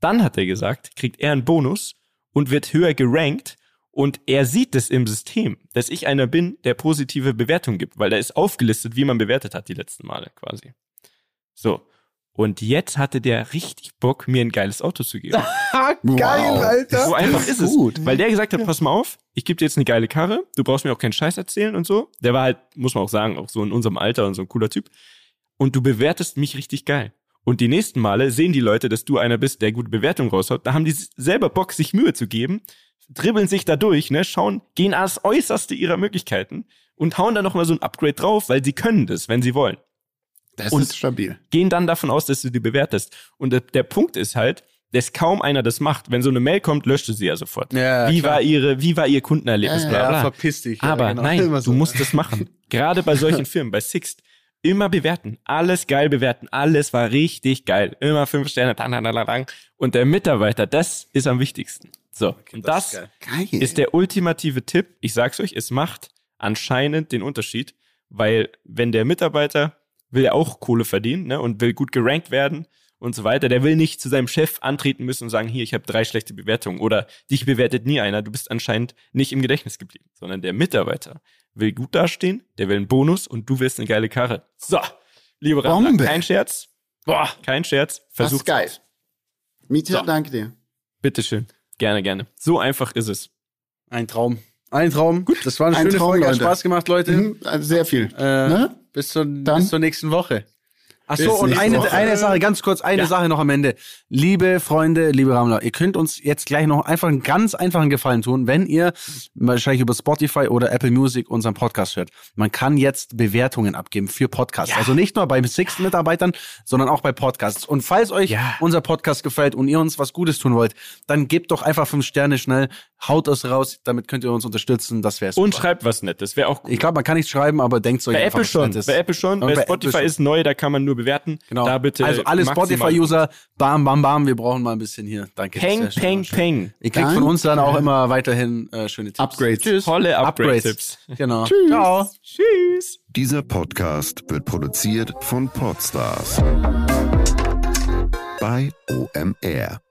Dann hat er gesagt, kriegt er einen Bonus und wird höher gerankt und er sieht es im System, dass ich einer bin, der positive Bewertungen gibt, weil da ist aufgelistet, wie man bewertet hat die letzten Male quasi. So. Und jetzt hatte der richtig Bock, mir ein geiles Auto zu geben. Geil, Wow. Alter. So einfach ist es. gut. Weil der gesagt hat, pass mal auf, ich gebe dir jetzt eine geile Karre, du brauchst mir auch keinen Scheiß erzählen und so. Der war halt, muss man auch sagen, auch so in unserem Alter und so ein cooler Typ. Und du bewertest mich richtig geil. Und die nächsten Male sehen die Leute, dass du einer bist, der gute Bewertungen raushaut. Da haben die selber Bock, sich Mühe zu geben, dribbeln sich da durch, ne, schauen, gehen ans Äußerste ihrer Möglichkeiten und hauen da nochmal so ein Upgrade drauf, weil sie können das, wenn sie wollen Das Und- ist stabil. gehen dann davon aus, dass du die bewertest. Und der, der Punkt ist halt, dass kaum einer das macht. Wenn so eine Mail kommt, löscht du sie ja sofort. Ja, wie klar. war ihre, wie war ihr Kundenerlebnis? Ja, bla, Ja, verpiss dich. Aber ja, genau. nein, Immer so. du musst das machen. Gerade bei solchen Firmen, bei Sixt, immer bewerten. Alles geil bewerten. Alles war richtig geil. Immer fünf Sterne. Dang, dang, dang, dang. Und der Mitarbeiter, das ist am wichtigsten. So. und das, ist geil. Geil. ist der ultimative Tipp. Ich sag's euch, es macht anscheinend den Unterschied, weil wenn der Mitarbeiter will ja auch Kohle verdienen ne, und will gut gerankt werden und so weiter, der will nicht zu seinem Chef antreten müssen und sagen, hier, ich habe drei schlechte Bewertungen oder dich bewertet nie einer, du bist anscheinend nicht im Gedächtnis geblieben, sondern der Mitarbeiter will gut dastehen, der will einen Bonus und du willst eine geile Karre. So, liebe Bombe. kein Scherz, boah, kein Scherz, das ist geil. Mietje, So. danke dir. Bitteschön, gerne, gerne. So einfach ist es. Ein Traum. Ein Traum. Gut, das war eine Ein schöne Traum, Folge. Hat. Spaß gemacht, Leute. Mhm, also sehr viel. Äh, Ne? bis, zur, Dann- bis zur nächsten Woche. Ach so, und eine, eine Sache, ganz kurz, eine Ja. Sache noch am Ende. Liebe Freunde, liebe Ramler, ihr könnt uns jetzt gleich noch einfach einen ganz einfachen Gefallen tun, wenn ihr wahrscheinlich über Spotify oder Apple Music unseren Podcast hört. Man kann jetzt Bewertungen abgeben für Podcasts. Also nicht nur bei Six Mitarbeitern, sondern auch bei Podcasts. Und falls euch Ja. unser Podcast gefällt und ihr uns was Gutes tun wollt, dann gebt doch einfach fünf Sterne schnell, haut es raus, damit könnt ihr uns unterstützen. Das wäre Und schreibt was Nettes, wäre auch cool. Ich glaube, man kann nichts schreiben, aber denkt euch Bei Apple was schon. Nettes. Bei Apple schon. Bei bei Spotify Apple ist neu, da kann man nur bewerten. Genau. Da bitte. also alle Spotify-User, bam, bam, bam, wir brauchen mal ein bisschen hier. Danke. Peng, schön. peng, peng. Ihr kriegt von uns dann auch immer weiterhin äh, schöne Tipps. Upgrades. Tschüss. Tolle Upgrades. Upgrade-Tipps. Genau. Ciao. Tschüss. Dieser Podcast wird produziert von Podstars bei OMR.